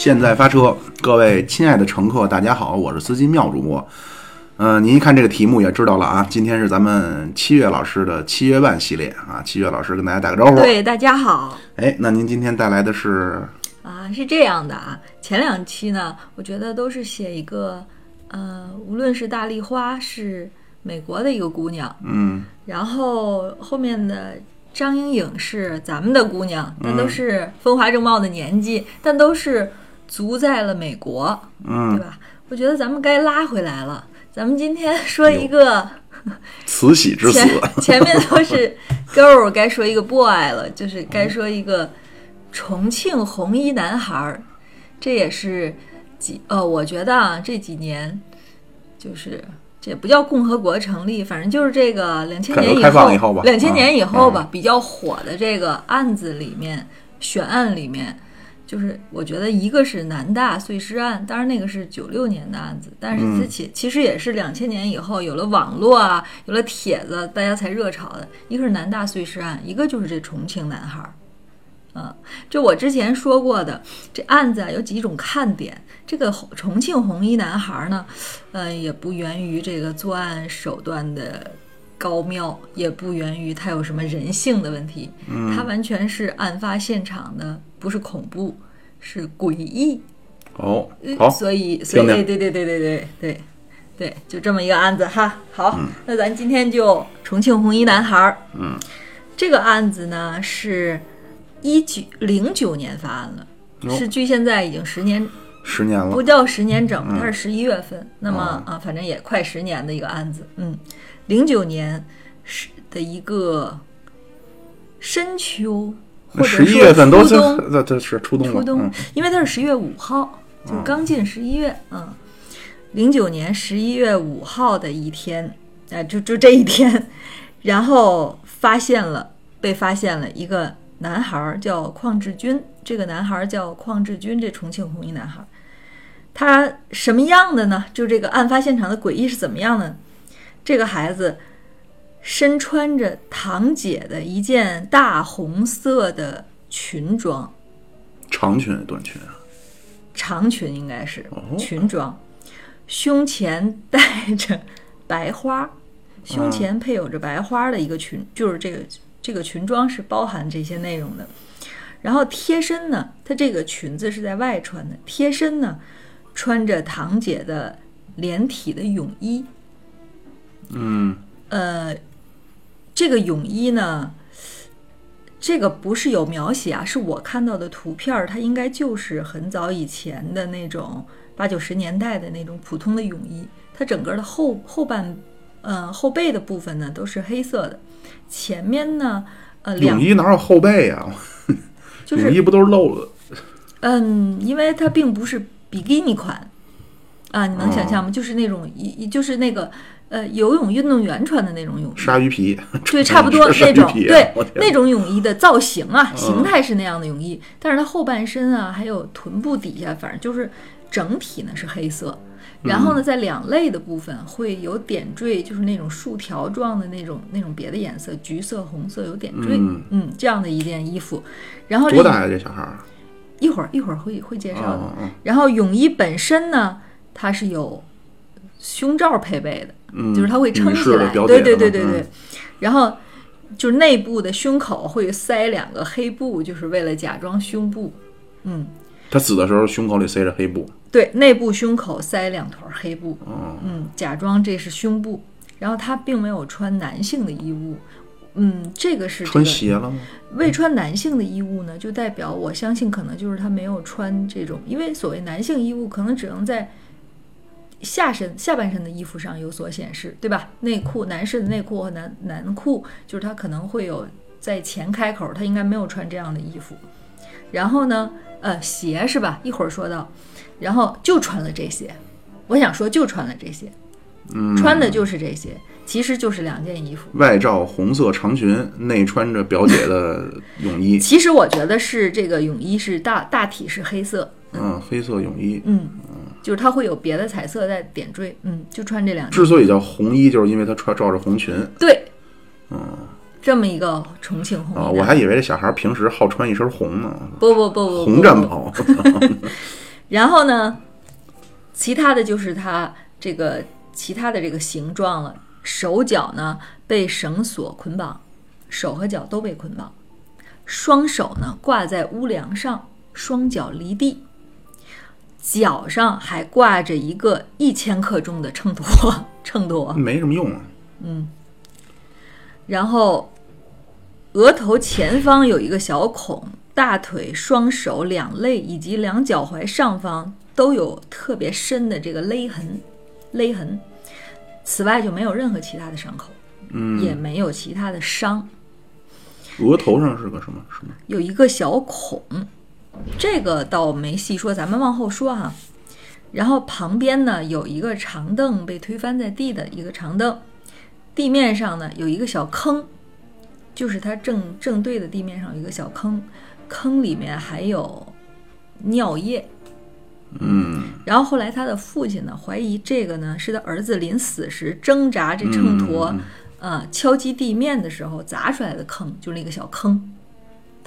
现在发车，各位亲爱的乘客，大家好，我是司机妙主播。嗯、您一看这个题目也知道了啊，今天是咱们七月老师的七月半系列啊，七月老师跟大家打个招呼。对，大家好哎，那您今天带来的是啊，是这样的啊，前两期呢，我觉得都是写一个，呃，无论是大丽花是美国的一个姑娘，嗯然后后面的张莹颖是咱们的姑娘，但都是风华正茂的年纪，但都是足在了美国，嗯对嗯，吧？我觉得咱们该拉回来了。咱们今天说一个慈禧之死前。面都是 girl，该说一个 boy 了，就是该说一个重庆红衣男孩儿。这也是几呃，我觉得啊，这几年就是这也不叫共和国成立，反正就是这个两千年以后吧两千年以后吧，啊比较火的这个案子里面，悬案里面。就是我觉得一个是南大碎尸案，当然那个是九六年的案子，但是嗯之前其实也是两千年以后有了网络啊，有了帖子，大家才热炒的。一个是南大碎尸案，一个就是这重庆男孩儿。嗯，就我之前说过的，这案子啊有几种看点。这个红重庆红衣男孩儿呢，呃，也不源于这个作案手段的高妙，也不源于他有什么人性的问题，嗯他完全是案发现场的，不是恐怖，是诡异。哦，呃好，所以所以听听哎对对对对对对对，就这么一个案子哈。好，嗯那咱今天就重庆红衣男孩儿。嗯，这个案子呢是一九零九年发案了，哟是距现在已经十年，十年了不。叫十年整，嗯它是十一月份。那么哦啊，反正也快十年的一个案子。嗯，零九年是的一个深秋。或者十一说月份都 是初冬，这这是初冬。初冬，嗯因为它是十月五号，就刚进十一月，嗯，零九年十一月五号的一天，哎、就就这一天，然后发现了，被发现了一个男孩儿叫邝志军，这个男孩儿叫邝志军，这重庆红衣男孩儿，他什么样的呢？就这个案发现场的诡异是怎么样的？这个孩子身穿着堂姐的一件大红色的裙装。长裙还是短裙啊？长裙应该是哦裙装，胸前带着白花，胸前配有着白花的一个裙，就是这个这个裙装是包含这些内容的。然后贴身呢，它这个裙子是在外穿的，贴身呢穿着堂姐的连体的泳衣。嗯呃，这个泳衣呢，这个不是有描写啊，是我看到的图片儿，它应该就是很早以前的那种八九十年代的那种普通的泳衣，它整个的后后半，呃后背的部分呢都是黑色的，前面呢，呃泳衣哪有后背呀？就是泳衣不都是露的？嗯，因为它并不是比基尼款啊，你能想象哦吗？就是那种一就是那个呃游泳运动员穿的那种泳衣，鲨鱼皮，对，差不多 那种对那种泳衣的造型啊，嗯形态是那样的泳衣，但是它后半身啊，还有臀部底下，反正就是整体呢是黑色。然后嗯呢，在两肋的部分会有点缀，就是那种竖条状的那种那种别的颜色，橘色、红色有点缀，嗯这样的一件衣服。然后这多大呀？这小孩儿？一会儿一会儿会会介绍的。哦哦然后泳衣本身呢，它是有胸罩配备的，嗯，就是它会撑女起来，对对对对对。然后就是内部的胸口会塞两个黑布，就是为了假装胸部。嗯，他死的时候胸口里塞着黑布。对，内部胸口塞两团黑布，嗯，嗯，假装这是胸部。然后他并没有穿男性的衣物，嗯，这个是这穿个鞋了吗？未穿男性的衣物呢，就代表我相信可能就是他没有穿这种，因为所谓男性衣物可能只能在下身下半身的衣服上有所显示，对吧？内裤，男士的内裤和男男裤，就是他可能会有在前开口，他应该没有穿这样的衣服。然后呢，呃，鞋是吧？一会儿说到，然后就穿了这些。我想说，就穿了这些，嗯，穿的就是这些，其实就是两件衣服。外罩红色长裙，内穿着表姐的泳衣，其实我觉得是这个泳衣是大大体是黑色，嗯，黑色泳衣。嗯，就是它会有别的彩色在点缀，嗯，就穿这两件。之所以叫红衣，就是因为他穿罩着红裙对，嗯，这么一个重庆红啊。男我还以为这小孩平时好穿一身红呢，不不不不不红战袍。然后呢，其他的就是他这个其他的这个形状了，手脚呢被绳索捆绑，手和脚都被捆绑，双手呢挂在屋梁上，双脚离地，脚上还挂着一个一千克重的秤砣，秤砣。没什么用啊。嗯然后额头前方有一个小孔，大腿、双手、两肋以及两脚踝上方都有特别深的这个勒痕，勒痕。此外就没有任何其他的伤口，嗯，也没有其他的伤，额头上是个什么什么？有一个小孔，这个倒没细说，咱们往后说哈。然后旁边呢有一个长凳被推翻在地的一个长凳，地面上呢有一个小坑，就是它正正对的地面上有一个小坑，坑里面还有尿液。嗯然后后来他的父亲呢怀疑这个呢是他儿子临死时挣扎这秤砣，嗯呃敲击地面的时候砸出来的坑，就是那个小坑。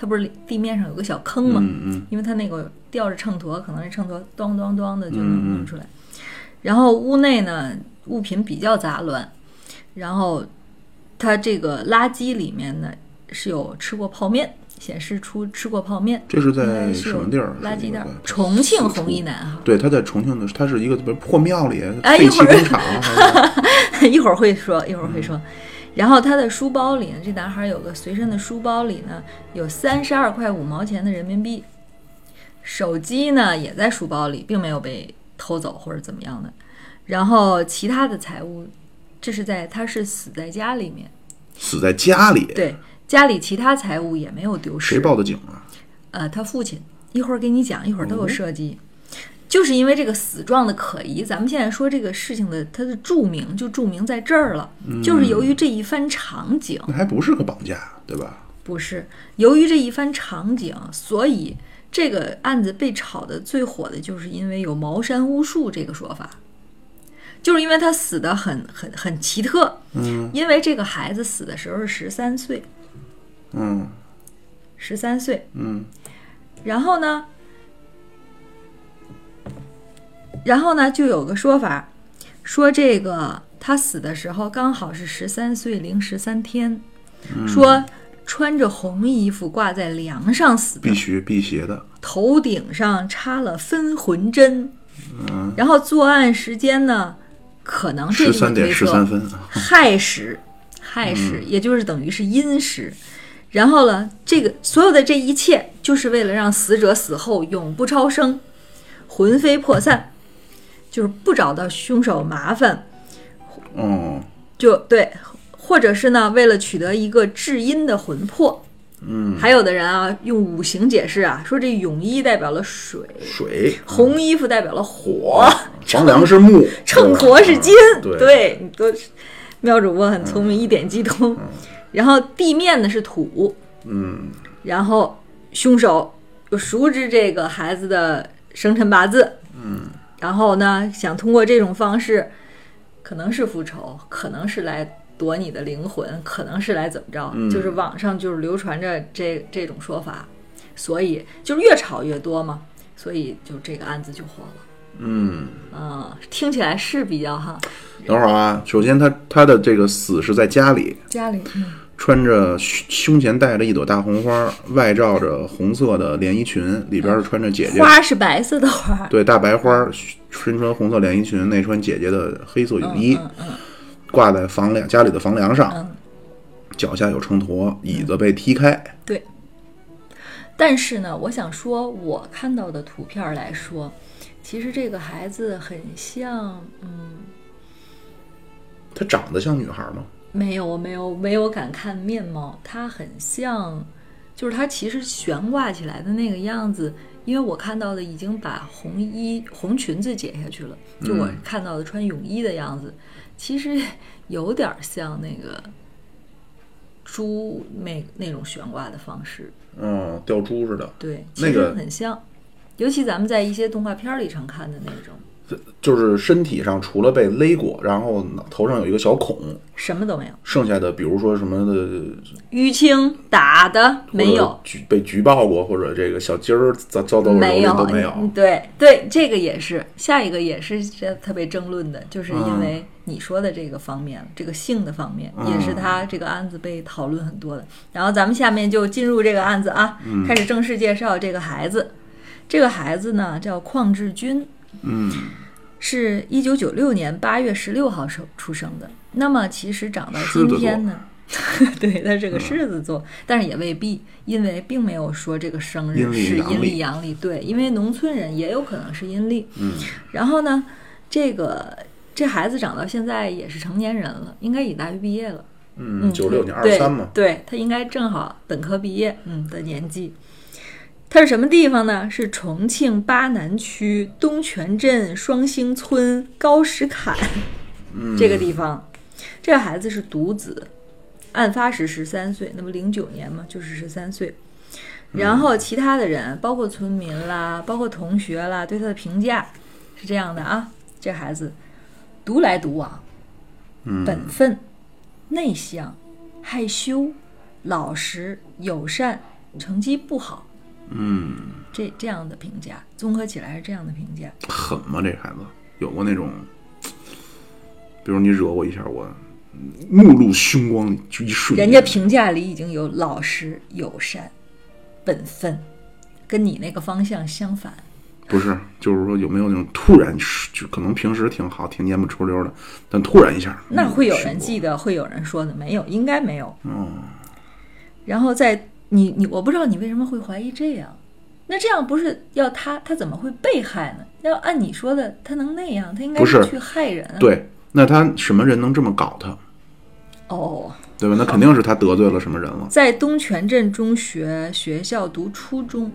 它不是地面上有个小坑嘛？嗯嗯因为它那个吊着秤砣，可能是秤砣咚咚咚的就能弄出来。然后屋内呢物品比较杂乱，然后它这个垃圾里面呢是有吃过泡面，显示出吃过泡面。这是在什么地儿？垃圾袋儿重庆红衣男哈。对，他在重庆的，他是一个不是破庙里哎废一会儿弃工厂，一会儿会说，一会儿会说。然后他的书包里呢，这男孩有个随身的书包里呢，有三十二块五毛钱的人民币，手机呢也在书包里，并没有被偷走或者怎么样的。然后其他的财物，这是在他是死在家里面，死在家里，对，家里其他财物也没有丢失。谁报的警啊？呃，他父亲，一会儿给你讲，一会儿都有涉及。就是因为这个死状的可疑，咱们现在说这个事情的它的著名就著名在这儿了，就是由于这一番场景，那还不是个绑架，对吧？不是由于这一番场景，所以这个案子被炒的最火的就是因为有茅山巫术这个说法，就是因为他死的很很很奇特，嗯。因为这个孩子死的时候是十三岁，嗯十三岁，嗯。然后呢，然后呢，就有个说法，说这个他死的时候刚好是十三岁零十三天，说穿着红衣服挂在梁上死的必，须辟邪的，头顶上插了分魂针，嗯，然后作案时间呢，可能这十三点十测三分。啊，亥时，亥时，也就是等于是阴时。然后呢，这个所有的这一切，就是为了让死者死后永不超生，魂飞魄散，就是不找到凶手麻烦，嗯，就对，或者是呢，为了取得一个至阴的魂魄。嗯，还有的人啊，用五行解释啊，说这泳衣代表了水，水，红衣服代表了火，房梁是木，秤砣是金，对。你都妙主播很聪明，一点即通。然后地面呢是土，嗯然后凶手又熟知这个孩子的生辰八字，嗯，然后呢想通过这种方式，可能是复仇，可能是来夺你的灵魂，可能是来怎么着，嗯。就是网上就是流传着这这种说法，所以就是越炒越多嘛，所以就这个案子就火了。嗯。嗯，听起来是比较哈，等会儿啊，首先他他的这个死是在家里，家里嗯穿着胸胸前戴着一朵大红花，外罩着红色的连衣裙，里边是穿着姐姐花是白色的花，对大白花，身穿红色连衣裙，内穿姐姐的黑色泳衣，嗯嗯挂在房梁家里的房梁上，嗯，脚下有秤砣，椅子被踢开。对。但是呢，我想说，我看到的图片来说，其实这个孩子很像，嗯，她长得像女孩吗？没有，我没有没有敢看面貌，它很像，就是它其实悬挂起来的那个样子，因为我看到的已经把红衣红裙子解下去了，就我看到的穿泳衣的样子，其实有点像那个猪那那种悬挂的方式，嗯，吊珠似的。对，那其实个很像，尤其咱们在一些动画片里常看的那种。就是身体上除了被勒过，然后头上有一个小孔，什么都没有，剩下的比如说什么的淤青打的没有，举被举报过或者这个小鸡儿遭遭到没有都没有。嗯对对，这个也是下一个也是这特别争论的，就是因为你说的这个方面，这个性的方面，也是他这个案子被讨论很多的。然后咱们下面就进入这个案子啊，开始正式介绍这个孩子。这个孩子呢叫邝志军，嗯，是一九九六年八月十六号生出生的。那么其实长到今天呢，对，他是个狮子座，但是也未必，因为并没有说这个生日是阴历阳历对，因为农村人也有可能是阴历。嗯，然后呢，这个这孩子长到现在也是成年人了，应该已大学毕业了。嗯，九六年二对三嘛，对他应该正好本科毕业，嗯的年纪。他是什么地方呢？是重庆巴南区东泉镇双星村高石坎、这个地方。这个孩子是独子，案发时十三岁，那么零九年嘛，就是十三岁。然后其他的人，包括村民啦，包括同学啦，对他的评价是这样的啊：这孩子独来独往，嗯，本分、内向、害羞、老实、友善，成绩不好。嗯，这这样的评价，综合起来是这样的评价。狠吗？这孩子有过那种，比如你惹我一下，我目露凶光，就一瞬间，人家评价里已经有老实、友善、本分，跟你那个方向相反。不是，就是说有没有那种突然，就可能平时挺好，挺蔫不出溜的，但突然一下，那会有人记记得，会有人说的，没有，应该没有。嗯，然后在你你，我不知道你为什么会怀疑这样。那这样不是要他，他怎么会被害呢？要按你说的，他能那样，他应该是去害人啊。，对，那他什么人能这么搞他，哦，对吧？那肯定是他得罪了什么人了。在东泉镇中学学校读初中，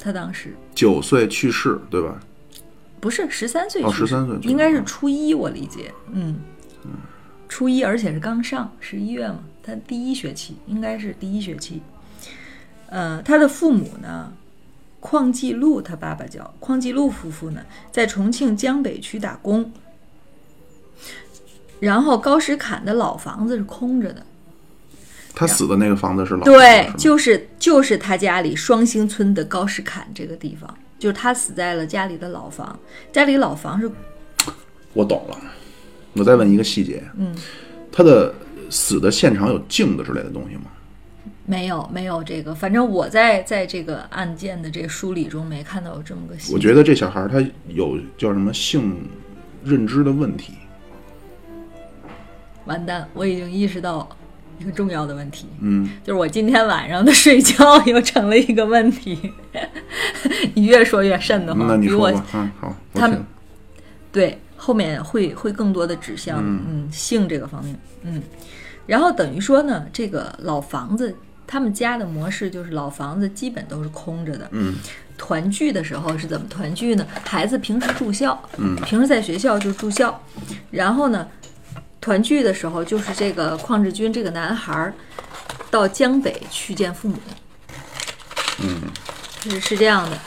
他当时九岁去世，对吧？不是十三岁去哦世，13岁应该是初一，我理解，嗯，初一，而且是刚上十一月嘛，他第一学期应该是第一学期。呃，他的父母呢，邝继禄，他爸爸叫邝继禄夫妇呢，在重庆江北区打工。然后高石坎的老房子是空着的，他死的那个房子是老对是，就是就是他家里双星村的高石坎这个地方，就是他死在了家里的老房，家里老房是我懂了。我再问一个细节，嗯，他的死的现场有镜子之类的东西吗？没有没有这个，反正我在在这个案件的这个梳理中没看到有这么个。我觉得这小孩他有叫什么性认知的问题。完蛋，我已经意识到一个重要的问题，嗯，就是我今天晚上的睡觉又成了一个问题。你越说越瘆得那慌，那你说吧，嗯，好，我他们对后面会会更多的指向嗯性这个方面，嗯，然后等于说呢，这个老房子他们家的模式就是老房子基本都是空着的，嗯，团聚的时候是怎么团聚呢？孩子平时住校，嗯，平时在学校就住校，然后呢，团聚的时候就是这个邝志军这个男孩儿到江北去见父母，嗯，是是这样的，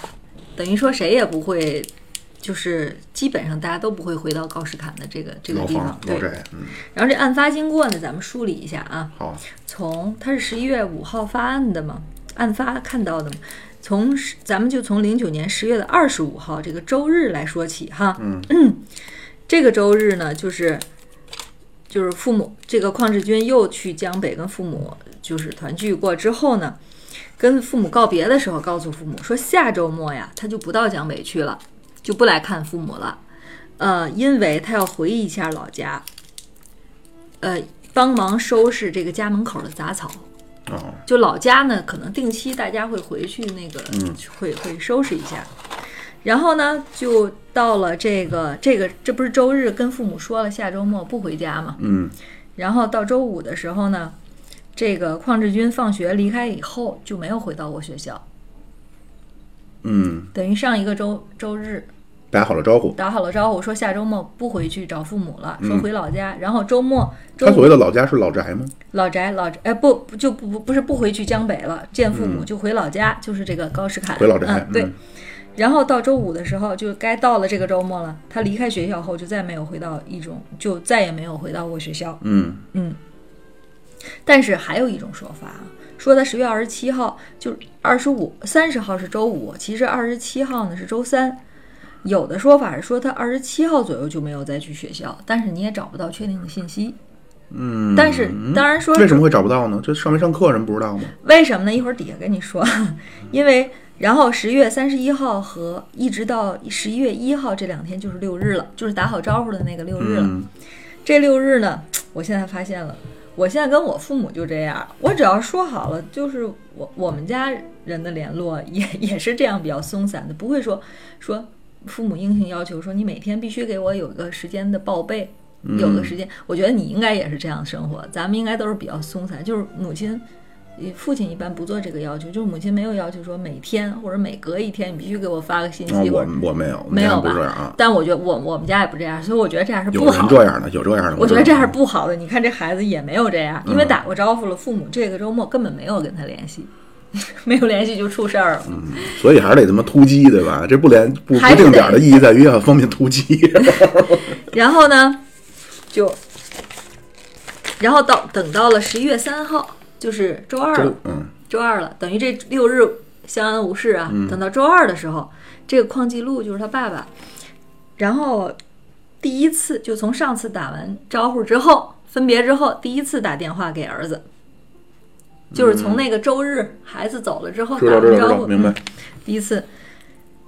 等于说谁也不会，就是基本上大家都不会回到高士坎的这个这个地方，老对。宅，嗯，然后这案发经过呢，咱们梳理一下啊。好，从他是十一月五号发案的嘛，案发看到的嘛。从十咱们就从零九年十月的二十五号这个周日来说起哈。嗯这个周日呢，就是就是父母这个邝志军又去江北跟父母就是团聚过之后呢，跟父母告别的时候，告诉父母说下周末呀，他就不到江北去了，就不来看父母了。呃，因为他要回忆一下老家，呃，帮忙收拾这个家门口的杂草。哦，就老家呢，可能定期大家会回去那个，嗯会会收拾一下。然后呢，就到了这个这个，这不是周日跟父母说了下周末不回家嘛？嗯然后到周五的时候呢，这个邝志军放学离开以后就没有回到过学校，嗯，等于上一个周周日打好了招呼。打好了招呼，说下周末不回去找父母了，说回老家。然后周末周他所谓的老家是老宅吗？老宅老宅，哎不不就不不不是不回去江北了，见父母就回老家，就是这个高世凯回老宅嗯，对嗯。然后到周五的时候，就该到了这个周末了。他离开学校后，就再没有回到一中，就再也没有回到过学校。嗯嗯，但是还有一种说法啊，说他十月二十七号就二十五、三十号是周五，其实二十七号呢是周三。有的说法是说他二十七号左右就没有再去学校，但是你也找不到确定的信息。嗯，但是当然说为什么会找不到呢？这上没上课人不知道吗？为什么呢？一会儿底下跟你说，因为然后十月三十一号和一直到十一月一号这两天就是六日了，就是打好招呼的那个六日了。嗯这六日呢，我现在发现了，我现在跟我父母就这样，我只要说好了，就是我我们家人的联络也也是这样比较松散的，不会说说父母硬性要求说你每天必须给我有一个时间的报备，有个时间，我觉得你应该也是这样生活，咱们应该都是比较松散，就是母亲。呃父亲一般不做这个要求，就是母亲没有要求说每天或者每隔一天你必须给我发个信息，啊，我我没有，没有吧这样啊。但我觉得我我们家也不这样，所以我觉得这样是不好这样的，有这样的。我觉得这样是不好的。你看这孩子也没有这样，因为嗯打过招呼了，父母这个周末根本没有跟他联系，没有联系就出事儿了。所以还是得他妈突击，对吧？这不连不不定点的意义在于要方便突击。然后呢，就，然后到等到了十一月三号，就是周二了周，嗯周二了，等于这六日相安无事啊。等到周二的时候，这个矿记录就是他爸爸，然后第一次就从上次打完招呼之后分别之后，第一次打电话给儿子，就是从那个周日孩子走了之后打个招呼，明白。第一次，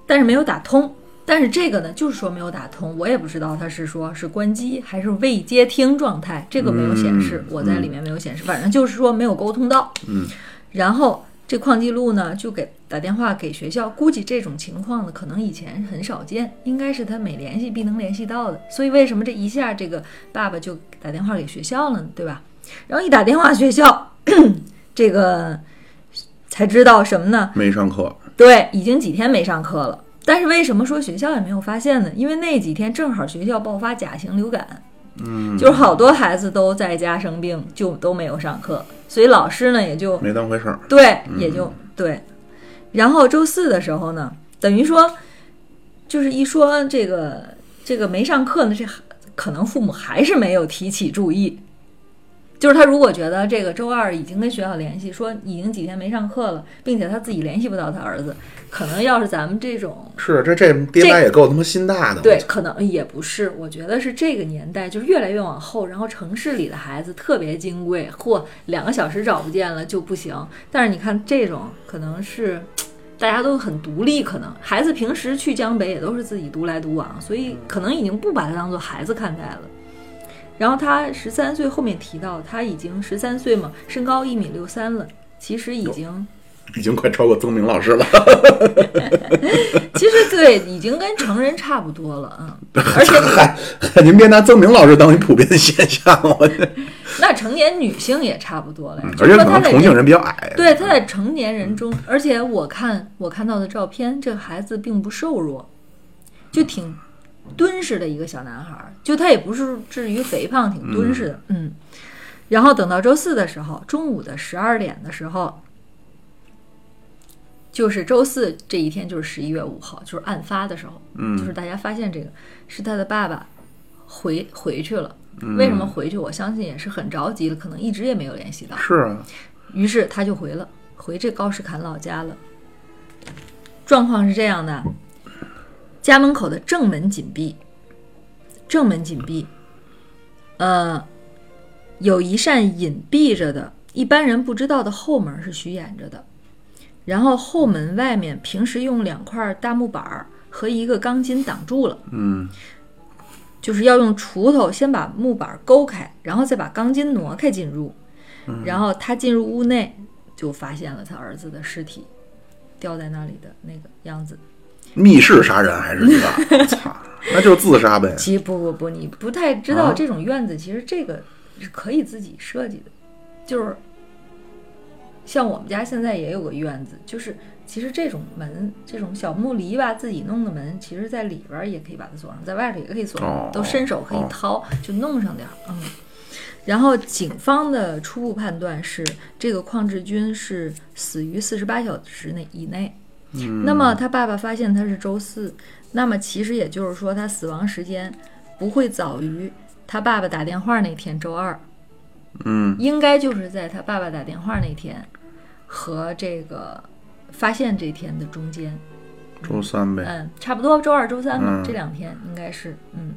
但是没有打通。但是这个呢，就是说没有打通，我也不知道他是说是关机还是未接听状态，这个没有显示，嗯我在里面没有显示，反正就是说没有沟通到。嗯，然后这矿记录呢就给打电话给学校，估计这种情况呢可能以前很少见，应该是他每联系必能联系到的，所以为什么这一下这个爸爸就打电话给学校了呢？对吧？然后一打电话学校，这个才知道什么呢？没上课，对，已经几天没上课了。但是为什么说学校也没有发现呢？因为那几天正好学校爆发甲型流感，嗯，就是好多孩子都在家生病，就都没有上课，所以老师呢也就没当回事儿。对，也就对。然后周四的时候呢，等于说就是一说这个这个没上课呢，这可能父母还是没有提起注意。就是他如果觉得这个周二已经跟学校联系，说已经几天没上课了，并且他自己联系不到他儿子，可能要是咱们这种是这这爹妈也够他妈心大的。对，可能也不是。我觉得是这个年代，就是越来越往后，然后城市里的孩子特别金贵，或两个小时找不见了就不行。但是你看这种，可能是大家都很独立，可能孩子平时去江北也都是自己独来独往，所以可能已经不把他当做孩子看待了。然后他十三岁，后面提到他已经十三岁嘛，身高一米六三了，其实已经。已经快超过曾明老师了。其实对，已经跟成人差不多了，嗯，而且嗨，您别拿曾明老师当一普遍的现象。那成年女性也差不多了而且可能重庆人比较矮。对，他在成年人中，而且我看我看到的照片，这个孩子并不瘦弱，就挺敦实的一个小男孩儿，就他也不是至于肥胖，挺敦实的，嗯。然后等到周四的时候，中午的十二点的时候，就是周四这一天，就是十一月五号，就是案发的时候，嗯就是大家发现这个是他的爸爸回回去了。为什么回去？我相信也是很着急了，可能一直也没有联系到。是啊，于是他就回了，回这高士坎老家了。状况是这样的，家门口的正门紧闭，正门紧闭，呃，有一扇隐蔽着的，一般人不知道的后门是虚掩着的。然后后门外面平时用两块大木板儿和一个钢筋挡住了，嗯就是要用锄头先把木板勾开，然后再把钢筋挪开进入。然后他进入屋内，就发现了他儿子的尸体，吊在那里的那个样子。密室杀人还是一个，操，那就是自杀呗。其实不不不，你不太知道啊？这种院子，其实这个是可以自己设计的，就是像我们家现在也有个院子，就是其实这种门，这种小木篱笆自己弄的门，其实在里边儿也可以把它锁上，在外头也可以锁上，哦都伸手可以哦。掏，就弄上点儿，嗯。然后警方的初步判断是，这个邝志军是死于四十八小时内以内，那么他爸爸发现他是周四，那么其实也就是说他死亡时间不会早于他爸爸打电话那天周二，嗯，应该就是在他爸爸打电话那天和这个发现这天的中间。周三呗。嗯，差不多周二、周三嘛，嗯这两天应该是嗯。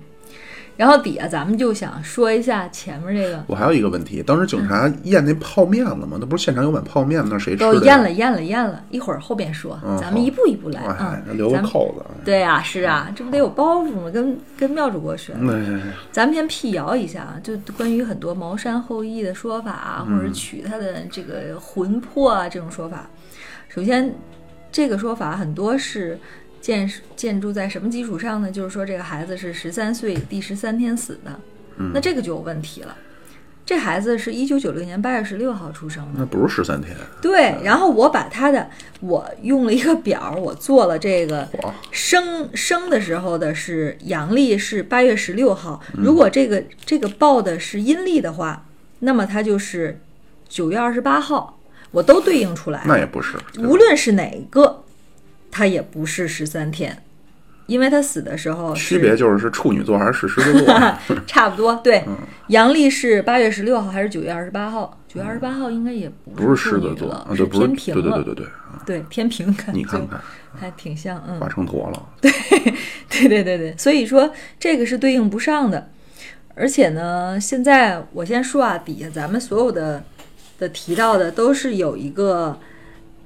然后底下咱们就想说一下前面这个，我还有一个问题，当时警察验那泡面了吗？那不是现场有碗泡面吗？那谁吃的？都验了，验了，验了，一会儿后边说，嗯咱们一步一步来哎啊。，留个咱们扣子。对啊，是啊，这不得有包袱吗？跟跟妙主播学的。那咱们先辟谣一下啊，就关于很多茅山后裔的说法啊，或嗯者取他的这个魂魄啊这种说法。首先，这个说法很多是建建筑在什么基础上呢？就是说这个孩子是十三岁第十三天死的，嗯那这个就有问题了。这孩子是一九九六年八月十六号出生的，那不是十三天，对，然后我把他的，我用了一个表儿，我做了这个嚯生生的时候的是阳历是八月十六号，如果这个这个报的是阴历的话，那么它就是九月二十八号，我都对应出来。那也不是。无论是哪一个，它也不是十三天，因为他死的时候区别就是是处女座还是是狮子座。差不多。对，嗯阳历是八月十六号还是九月二十八号？九月二十八号应该也不不是狮子座是，天平了。对对对对对，天平感，你看看，还挺像，嗯，画成坨了。对对对对对，所以说这个是对应不上的。而且呢，现在我先说啊，底下咱们所有的的提到的都是有一个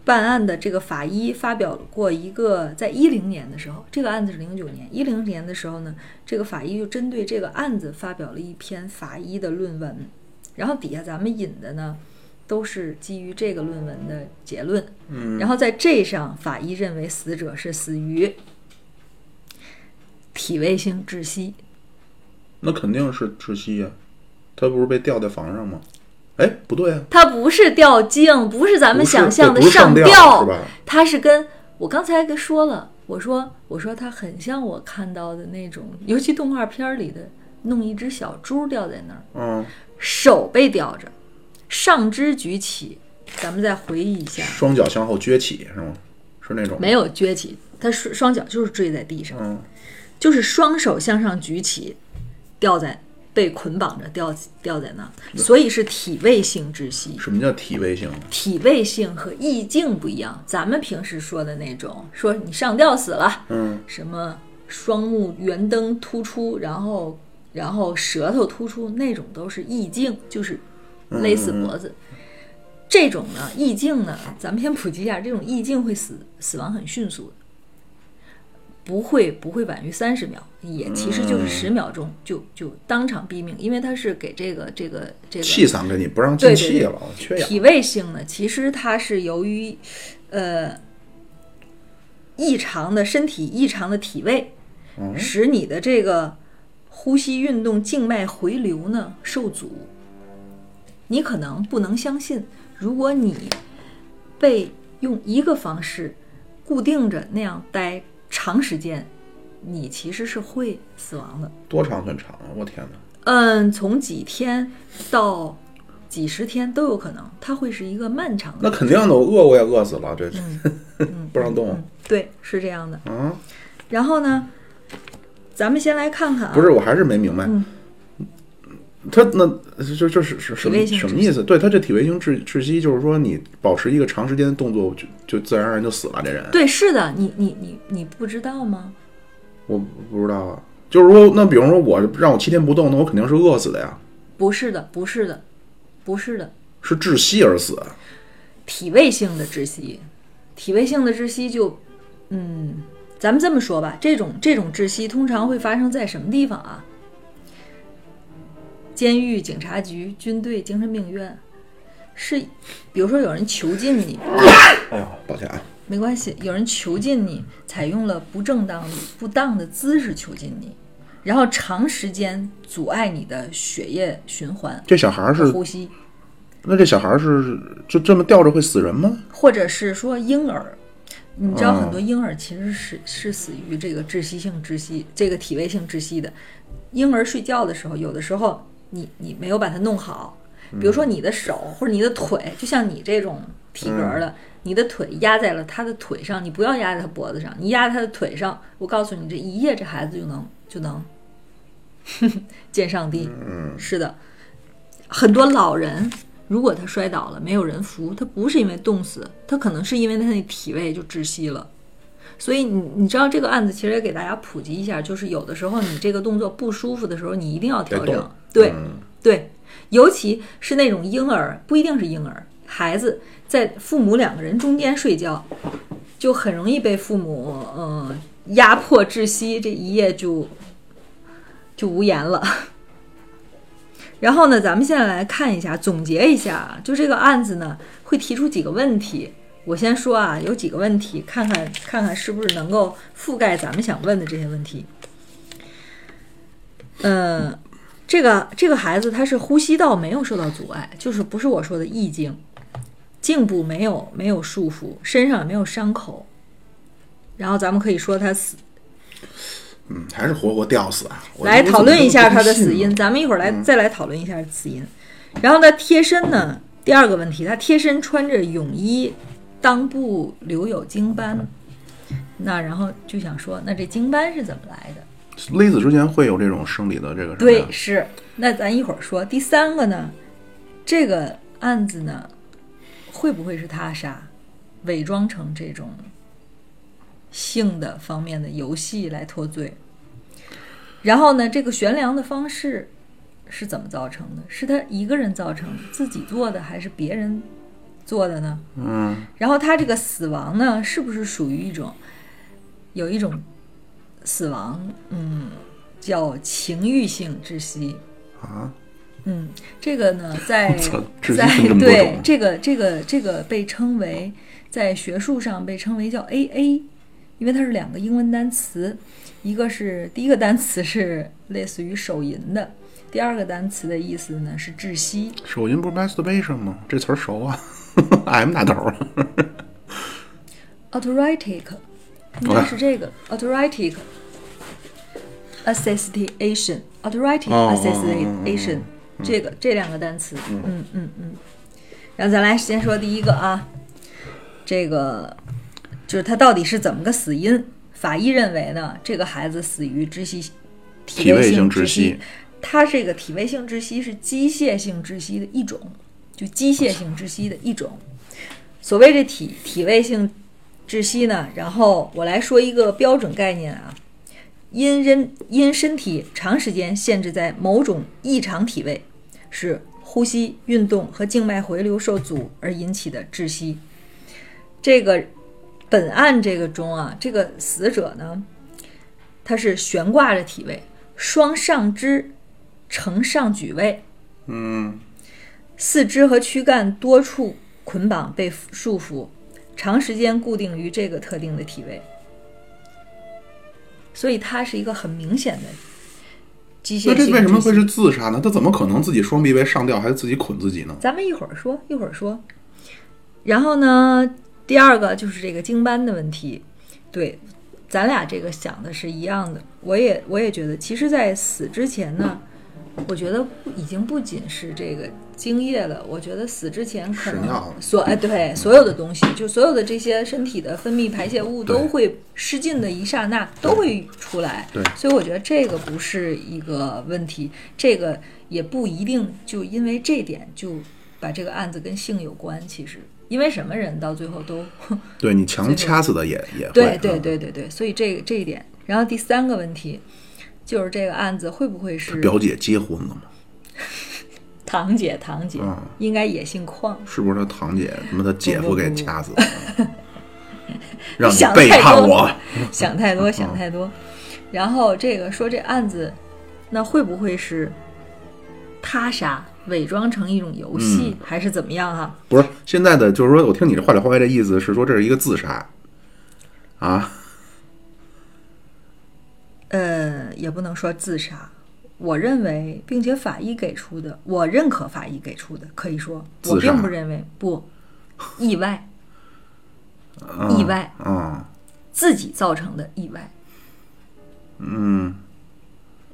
办案的这个法医发表过一个，在一零年的时候，这个案子是零九年，一零年的时候呢，这个法医就针对这个案子发表了一篇法医的论文，然后底下咱们引的呢。都是基于这个论文的结论，嗯，然后在这上，法医认为死者是死于体位性窒息。那肯定是窒息呀，他不是被吊在房上吗？哎，不对啊，它不是吊颈，不是咱们想象的上吊，吊是吧？它是跟我刚才跟说了，我说我说它很像我看到的那种，尤其动画片里的，弄一只小猪吊在那儿，嗯，手被吊着，上肢举起。咱们再回忆一下，双脚向后撅起是吗？是那种。没有撅起，它双双脚就是坠在地上，嗯，就是双手向上举起，吊在被捆绑着吊吊在那，所以是体位性窒息。什么叫体位性？体位性和意境不一样，咱们平时说的那种，说你上吊死了，嗯，什么双目圆灯突出，然后然后舌头突出，那种都是意境，就是勒死脖子。这种呢，意境呢，咱们先普及一下，这种意境会死死亡很迅速的，不会不会晚于三十秒，也其实就是十秒钟就就当场毙命，因为它是给这个这个这个气嗓给你不让进气了，缺氧。体位性呢，其实它是由于呃异常的身体异常的体位，嗯使你的这个呼吸运动静脉回流呢受阻。你可能不能相信，如果你被用一个方式固定着那样待长时间，你其实是会死亡的。多长算长啊？我天哪！嗯，从几天到几十天都有可能，它会是一个漫长的那肯定的，我饿我也饿死了，这嗯 不让动嗯，对，是这样的。啊！然后呢，咱们先来看看啊，不是，我还是没明白。嗯他那就就是是什么什么意思？对他这体位性窒窒息，就是说你保持一个长时间的动作，就就自然而然就死了。这人对，是的，你你你你不知道吗？我不知道啊。就是说，那比如说我让我七天不动，那我肯定是饿死的呀，不是的，不是的，不是的，是窒息而死。体位性的窒息，体位性的窒息就，嗯，咱们这么说吧，这种这种窒息通常会发生在什么地方啊？监狱、警察局、军队、精神病院，是，比如说有人囚禁你，哎呦，抱歉啊。没关系，有人囚禁你，采用了不正当、不当的姿势囚禁你，然后长时间阻碍你的血液循环、这小孩儿是呼吸，那这小孩儿是就这么吊着会死人吗？或者是说婴儿。你知道哦很多婴儿其实是是死于这个窒息性窒息，这个体位性窒息的。婴儿睡觉的时候，有的时候你你没有把它弄好，比如说你的手或者你的腿，就像你这种体格的，你的腿压在了他的腿上，你不要压在他脖子上，你压在他的腿上，我告诉你，这一夜这孩子就能就能 见上帝。嗯，是的，很多老人如果他摔倒了，没有人扶，他不是因为冻死，他可能是因为他那体位就窒息了。所以你你知道这个案子其实也给大家普及一下，就是有的时候你这个动作不舒服的时候，你一定要调整。对、嗯对，尤其是那种婴儿，不一定是婴儿，孩子在父母两个人中间睡觉，就很容易被父母嗯、呃压迫窒息，这一夜就就无言了。然后呢，咱们现在来看一下，总结一下啊，就这个案子呢，会提出几个问题。我先说啊，有几个问题，看看看看是不是能够覆盖咱们想问的这些问题。呃，这个这个孩子他是呼吸道没有受到阻碍，就是不是我说的意境，颈部没有没有束缚，身上也没有伤口。然后咱们可以说他死，嗯，还是活活吊死啊！来讨论一下他的死。因，咱们一会儿来、再来讨论一下死因。然后他，贴身呢，第二个问题，他贴身穿着泳衣，裆部留有精斑。那然后就想说，那这精斑是怎么来的？勒死之前会有这种生理的这个对，是。那咱一会儿说。第三个呢，这个案子呢，会不会是他杀，伪装成这种性的方面的游戏来脱罪？然后呢，这个悬梁的方式是怎么造成的？是他一个人造成的，自己做的，还是别人做的呢？嗯，然后他这个死亡呢，是不是属于一种有一种死亡，嗯，叫情欲性窒息？啊，嗯，这个呢，在 在对这个这个这个被称为在学术上被称为叫 AA，因为它是两个英文单词，一个是第一个单词是类似于手淫的，第二个单词的意思呢是窒息。手淫不是 masturbation 吗？这词儿熟啊，M 打头啊。authoritic 应该是这个 authoritic association authoritic 哦哦哦 association 这个这两个单词，嗯嗯嗯。然后咱来先说第一个啊，这个就是他到底是怎么个死因？法医认为呢，这个孩子死于窒息体位性窒窒息。他这个体位性窒息是机械性窒息的一种，就机械性窒息的一种。所谓这体体位性窒息呢，然后我来说一个标准概念啊，因人因身体长时间限制在某种异常体位，使呼吸、运动和静脉回流受阻而引起的窒息。这个本案这个中啊，这个死者呢，他是悬挂着体位，双上肢呈上举位，嗯，四肢和躯干多处捆绑被束缚，长时间固定于这个特定的体位，所以它是一个很明显的机械那这为什么会是自杀呢？他怎么可能自己双臂被上吊，还是自己捆自己呢？咱们一会儿说，一会儿说。然后呢，第二个就是这个经斑的问题，对，咱俩这个想的是一样的。我也我也觉得，其实，在死之前呢，我觉得已经不仅是这个精液了，我觉得死之前可能所哎对所有的东西，就所有的这些身体的分泌排泄物都会失禁的一刹那都会出来。对所以我觉得这个不是一个问题，这个也不一定就因为这点就把这个案子跟性有关。其实，因为什么人到最后都对你强掐死的也也会。对对嗯，对对对，所以这个这一点。然后第三个问题就是这个案子会不会是表姐结婚了吗？堂 姐堂姐、嗯应该也姓邝，是不是他堂姐他妈他姐夫给掐死了？让你想背叛我！想太多想太多。然后这个说这案子，那会不会是他杀，伪装成一种游戏，还是怎么样哈、不是现在的，就是说我听你这话里话外的意思是说这是一个自杀啊？呃，也不能说自杀。我认为，并且法医给出的，我认可法医给出的，可以说，我并不认为不意外，嗯意外嗯自己造成的意外。嗯，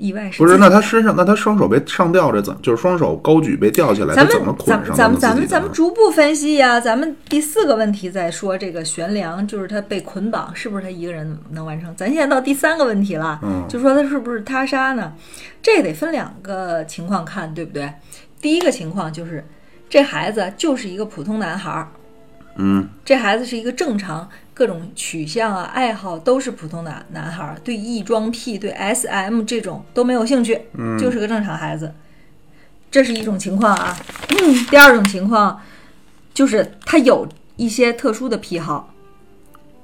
意外是不是？那他身上，那他双手被上吊，着怎么就是双手高举被吊起来？咱们咱们咱们咱们咱们逐步分析呀、咱们第四个问题再说这个悬梁，就是他被捆绑，是不是他一个人能完成？咱现在到第三个问题了，嗯就说他是不是他杀呢？这得分两个情况看，对不对？第一个情况就是这孩子就是一个普通男孩儿，嗯，这孩子是一个正常各种取向啊、爱好都是普通的男孩儿，对异装癖、对 SM 这种都没有兴趣，嗯就是个正常孩子。这是一种情况啊。第二种情况就是他有一些特殊的癖好，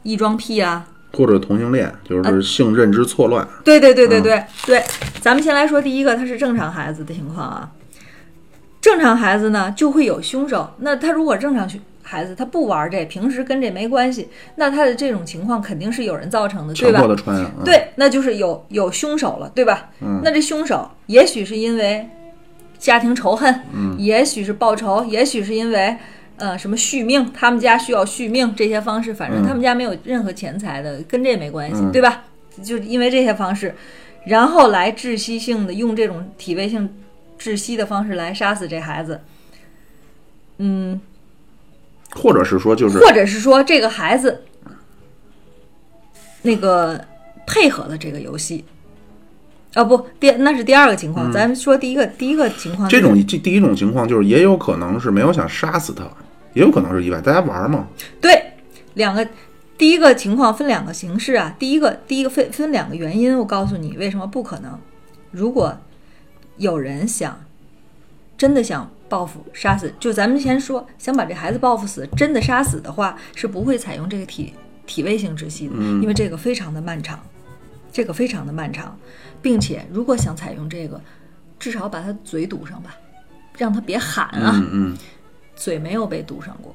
异装癖啊。或者同性恋，就是性认知错乱。对对对对对、对，咱们先来说第一个，他是正常孩子的情况啊。正常孩子呢就会有凶手，那他如果正常孩子他不玩这，平时跟这没关系，那他的这种情况肯定是有人造成的，对吧强迫？的穿啊，嗯，对，那就是有有凶手了，对吧？嗯那这凶手也许是因为家庭仇恨，嗯，也许是报仇，也许是因为呃什么续命，他们家需要续命这些方式，反正嗯他们家没有任何钱财的，跟这没关系，嗯对吧？就因为这些方式，然后来窒息性的用这种体位性窒息的方式来杀死这孩子，嗯，或者是说就是或者是说这个孩子那个配合了这个游戏。啊不，第那是第二个情况，咱们说第一个第一个情况、嗯这种这第一种情况，就是也有可能是没有想杀死他，也有可能是意外，大家玩嘛。对两个，第一个情况分两个形式啊。第一个第一个分分两个原因，我告诉你为什么不可能。如果有人想真的想报复杀死，就咱们先说想把这孩子报复死，真的杀死的话，是不会采用这个体体位性窒息的，因为这个非常的漫长，这个非常的漫长，并且如果想采用这个，至少把他嘴堵上吧，让他别喊啊。嗯嗯，嘴没有被堵上过，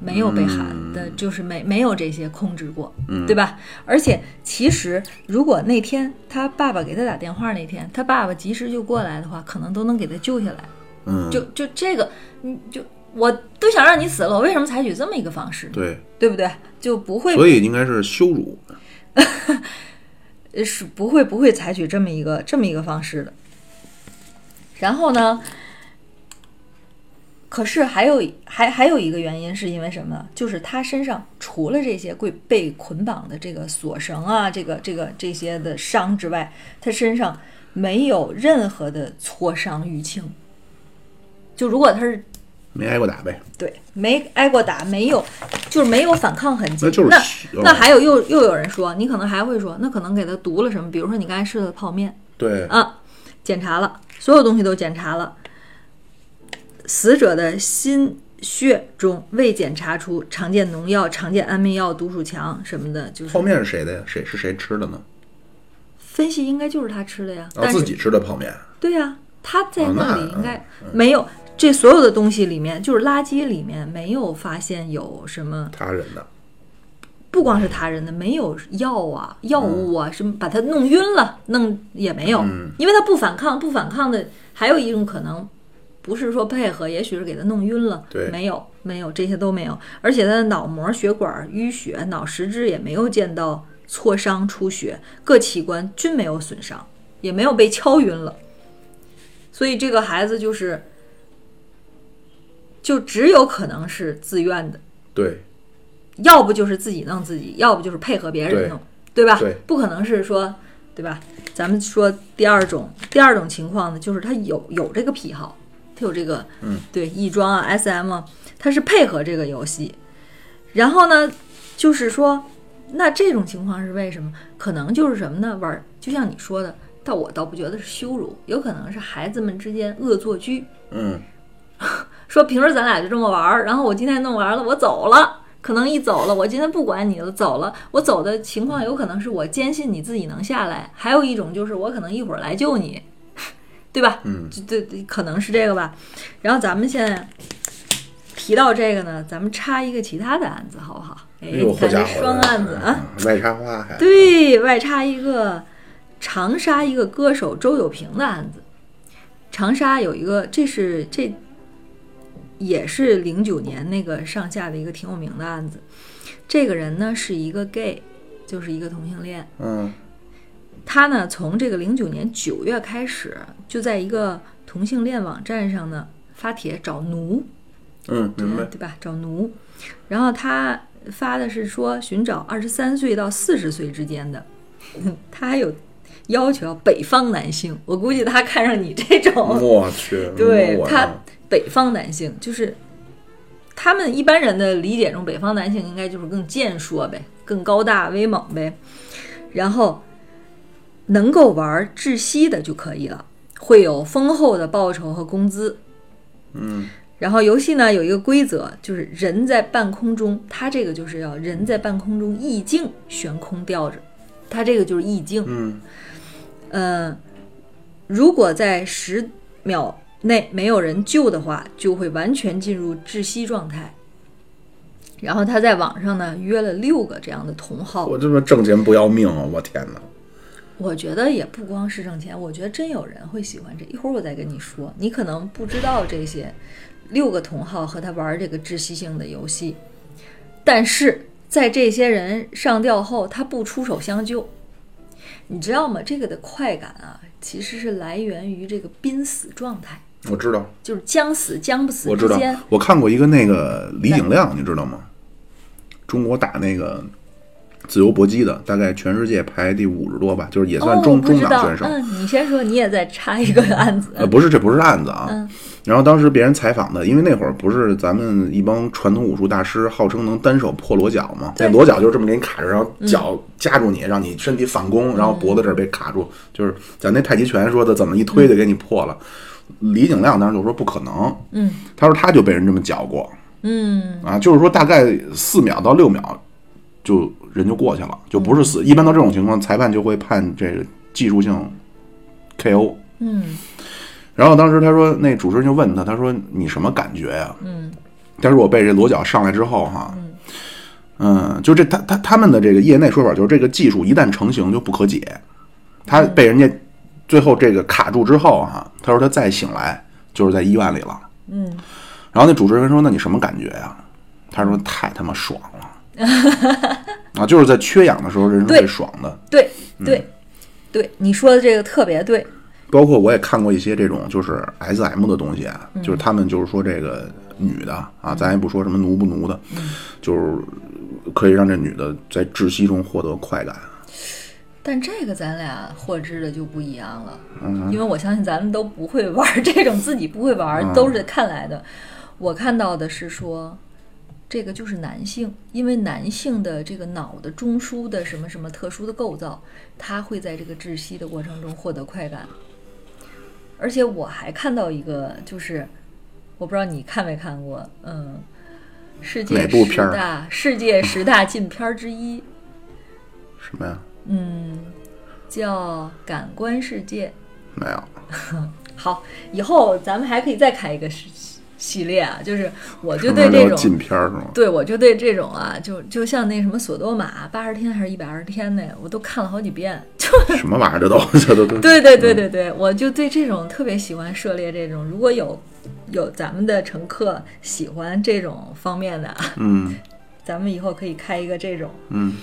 没有被喊的，就是没没有这些控制过，对吧？而且其实如果那天他爸爸给他打电话那天，他爸爸及时就过来的话，可能都能给他救下来。嗯，就就这个，你就我都想让你死了，我为什么采取这么一个方式？对，对不对？就不会所以应该是羞辱。呃 是不会不会采取这么一个这么一个方式的。然后呢，可是还有还还有一个原因是因为什么呢？就是他身上除了这些被被捆绑的这个锁绳啊，这个这个这些的伤之外，他身上没有任何的挫伤淤青。就如果他是没挨过打呗，对没挨过打，没有就是没有反抗痕迹，那就是那那还有又又有人说，你可能还会说，那可能给他毒了什么，比如说你刚才吃的泡面对，啊，检查了，所有东西都检查了，死者的心血中未检查出常见农药、常见安眠药、毒鼠强什么的，就是泡面是谁的呀？谁是谁吃的呢？分析应该就是他吃的呀，自己吃的泡面。对呀、他在那里应该没有。这所有的东西里面，就是垃圾里面没有发现有什么他人的，不光是他人的，没有药啊、药物啊，什么把他弄晕了，弄也没有，嗯。因为他不反抗，不反抗的还有一种可能，不是说配合，也许是给他弄晕了，对。没有没有这些都没有，而且他的脑膜、血管淤血、脑实质也没有见到挫伤、出血，各器官均没有损伤，也没有被敲晕了，所以这个孩子就是，就只有可能是自愿的。对，要不就是自己弄自己，要不就是配合别人弄，对吧？对不可能是说，对吧？咱们说第二种，第二种情况呢，就是他有有这个癖好，他有这个，嗯，对，异装啊，SM 啊，他是配合这个游戏。然后呢，就是说，那这种情况是为什么？可能就是什么呢？玩儿，就像你说的，但我倒不觉得是羞辱，有可能是孩子们之间恶作剧。嗯，说平时咱俩就这么玩儿，然后我今天弄完了，我走了。可能一走了，我今天不管你了，走了。我走的情况有可能是我坚信你自己能下来，还有一种就是我可能一会儿来救你，对吧？嗯，对对，可能是这个吧。然后咱们现在提到这个呢，咱们插一个其他的案子，好不好？哎，哎呦，你看好家伙，这双案子啊，嗯，外插花还，对外插一个长沙一个歌手周友平的案子。长沙有一个，这是这也是零九年那个上下的一个挺有名的案子。这个人呢是一个 gay，就是一个同性恋。嗯他呢从这个零九年九月开始，就在一个同性恋网站上呢发帖找奴，嗯，明白。对吧？找奴，然后他发的是说寻找二十三岁到四十岁之间的，他还有要求北方男性。我估计他看上你这种，我去，对他北方男性就是他们一般人的理解中，北方男性应该就是更健硕呗，更高大威猛呗，然后能够玩窒息的就可以了，会有丰厚的报酬和工资。嗯，然后游戏呢有一个规则，就是人在半空中，它这个就是要人在半空中意境悬空吊着，它这个就是意境。嗯呃，如果在十秒内没有人救的话，就会完全进入窒息状态。然后他在网上呢约了六个这样的同好，我这么挣钱不要命啊！我天哪！我觉得也不光是挣钱，我觉得真有人会喜欢这。一会儿我再跟你说，你可能不知道这些六个同好和他玩这个窒息性的游戏，但是在这些人上吊后，他不出手相救，你知道吗？这个的快感啊，其实是来源于这个濒死状态，我知道，就是将死将不死我知道之间。，我看过一个那个李景亮，你知道吗？中国打那个自由搏击的，大概全世界排第五十多吧，就是也算哦，中、中档选手。嗯，你先说，你也在插一个案子。呃，不是，这不是案子啊。嗯然后当时别人采访的，因为那会儿不是咱们一帮传统武术大师号称能单手破裸脚吗？那裸脚就这么给你卡着，然后脚夹住你，让你身体反攻，然后脖子这儿被卡住，就是咱那太极拳说的怎么一推就给你破了。李景亮当时就说不可能，嗯。他说他就被人这么搅过嗯。啊，就是说大概四秒到六秒就人就过去了，就不是嗯。死。一般到这种情况，裁判就会判这个技术性 KO。嗯。然后当时他说，那主持人就问他，他说你什么感觉呀、嗯。他说我被这裸脚上来之后哈，嗯，就这他他他们的这个业内说法就是这个技术一旦成型就不可解，他被人家最后这个卡住之后哈，他说他再醒来就是在医院里了。嗯，然后那主持人说那你什么感觉呀？他说太他妈爽了，啊，就是在缺氧的时候人是最爽的。对对对，你说的这个特别对。包括我也看过一些这种就是 S M 的东西啊，嗯就是他们就是说这个女的啊，咱也不说什么奴不奴的，嗯就是可以让这女的在窒息中获得快感。但这个咱俩获知的就不一样了，嗯因为我相信咱们都不会玩 这种，自己不会玩，嗯都是看来的。我看到的是说，这个就是男性，因为男性的这个脑的中枢的什么什么特殊的构造，他会在这个窒息的过程中获得快感。而且我还看到一个，就是我不知道你看没看过，嗯，世界十大世界十大禁片之一，什么呀？嗯，叫《感官世界》。没有，好，以后咱们还可以再开一个系系列啊，就是我就对这种，禁片儿是吗？对我就对这种啊，就就像那什么索多玛八十天还是一百二十天那，我都看了好几遍。就 什么玩意儿这都这都都对对对对对，我就对这种特别喜欢涉猎这种。如果有有咱们的乘客喜欢这种方面的，啊，嗯 咱们以后可以开一个这种。嗯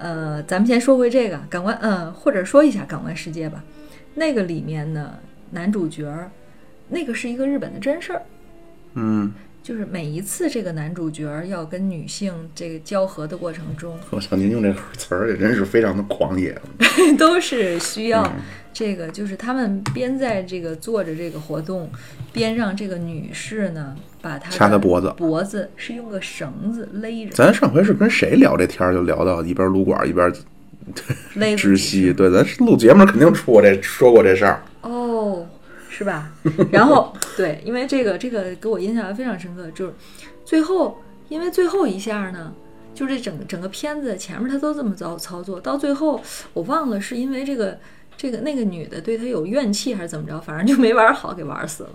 呃，咱们先说回这个感官，嗯、或者说一下感官世界吧。那个里面呢，男主角儿，那个是一个日本的真事儿，嗯，就是每一次这个男主角儿要跟女性这个交合的过程中，我操，您用这词儿也真是非常的狂野。都是需要嗯这个，就是他们边在这个做着这个活动，边让这个女士呢把他掐他脖子脖子是用个绳子勒着，咱上回是跟谁聊这天儿，就聊到一边撸管一边勒窒息。对，咱录节目肯定出过这说过这事儿。哦，是吧？然后 对，因为这个这个给我印象非常深刻，就是最后，因为最后一下呢，就这整整个片子前面他都这么操操作，到最后我忘了是因为这个这个那个女的对他有怨气还是怎么着，反正就没玩好，给玩死了。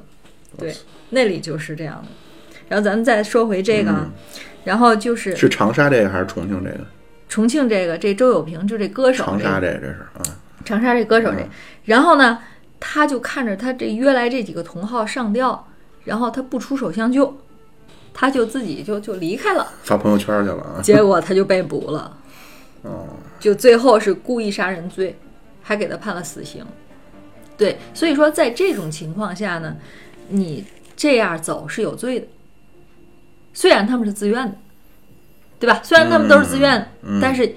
对，那里就是这样的。然后咱们再说回这个，啊，然后就是是长沙这个还是重庆这个？重庆这个这周有平就这歌手，长沙这个这是啊，长沙这歌手这，嗯然后呢，他就看着他这约来这几个同好上吊，然后他不出手相救，他就自己就就离开了，发朋友圈去了啊。结果他就被捕了，哦，就最后是故意杀人罪，还给他判了死刑。对，所以说在这种情况下呢，你这样走是有罪的。虽然他们是自愿的，对吧？虽然他们都是自愿，但是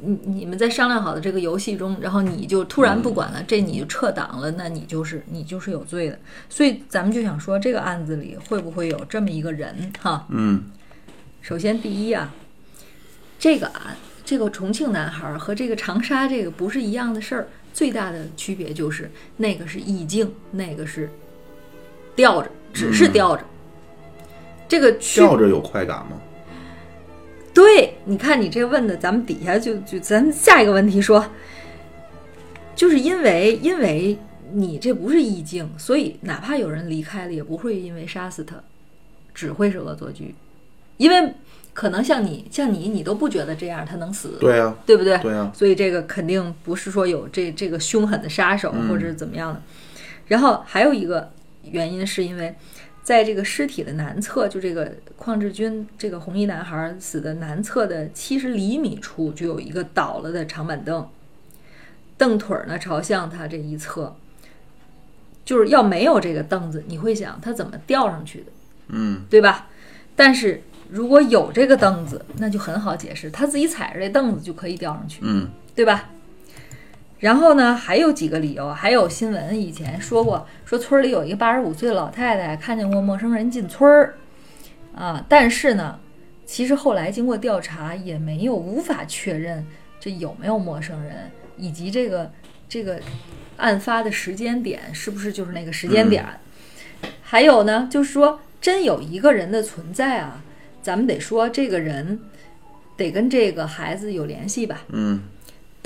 你你们在商量好的这个游戏中，然后你就突然不管了，这你就撤档了，那你就是你就是有罪的。所以咱们就想说，这个案子里会不会有这么一个人？哈，嗯首先第一啊，这个案这个重庆男孩和这个长沙这个不是一样的事儿，最大的区别就是那个是意境，那个是吊着，只是吊着。这个吊着有快感吗？对，你看你这问的，咱们底下就就咱下一个问题说，就是因为因为你这不是意境，所以哪怕有人离开了，也不会因为杀死他，只会是恶作剧，因为可能像你像你，你都不觉得这样他能死，对呀、对不对？对呀、所以这个肯定不是说有这这个凶狠的杀手嗯或者是怎么样的。然后还有一个原因是因为，在这个尸体的南侧，就这个邝志军这个红衣男孩死的南侧的七十厘米处，就有一个倒了的长板凳，凳腿儿呢朝向他这一侧。就是要没有这个凳子，你会想他怎么吊上去的？嗯对吧？但是如果有这个凳子，那就很好解释，他自己踩着这凳子就可以吊上去，嗯对吧？然后呢，还有几个理由，还有新闻以前说过，说村里有一个八十五岁的老太太看见过陌生人进村儿，啊，但是呢，其实后来经过调查也没有无法确认这有没有陌生人，以及这个这个案发的时间点是不是就是那个时间点。还有呢，就是说真有一个人的存在啊，咱们得说这个人得跟这个孩子有联系吧。嗯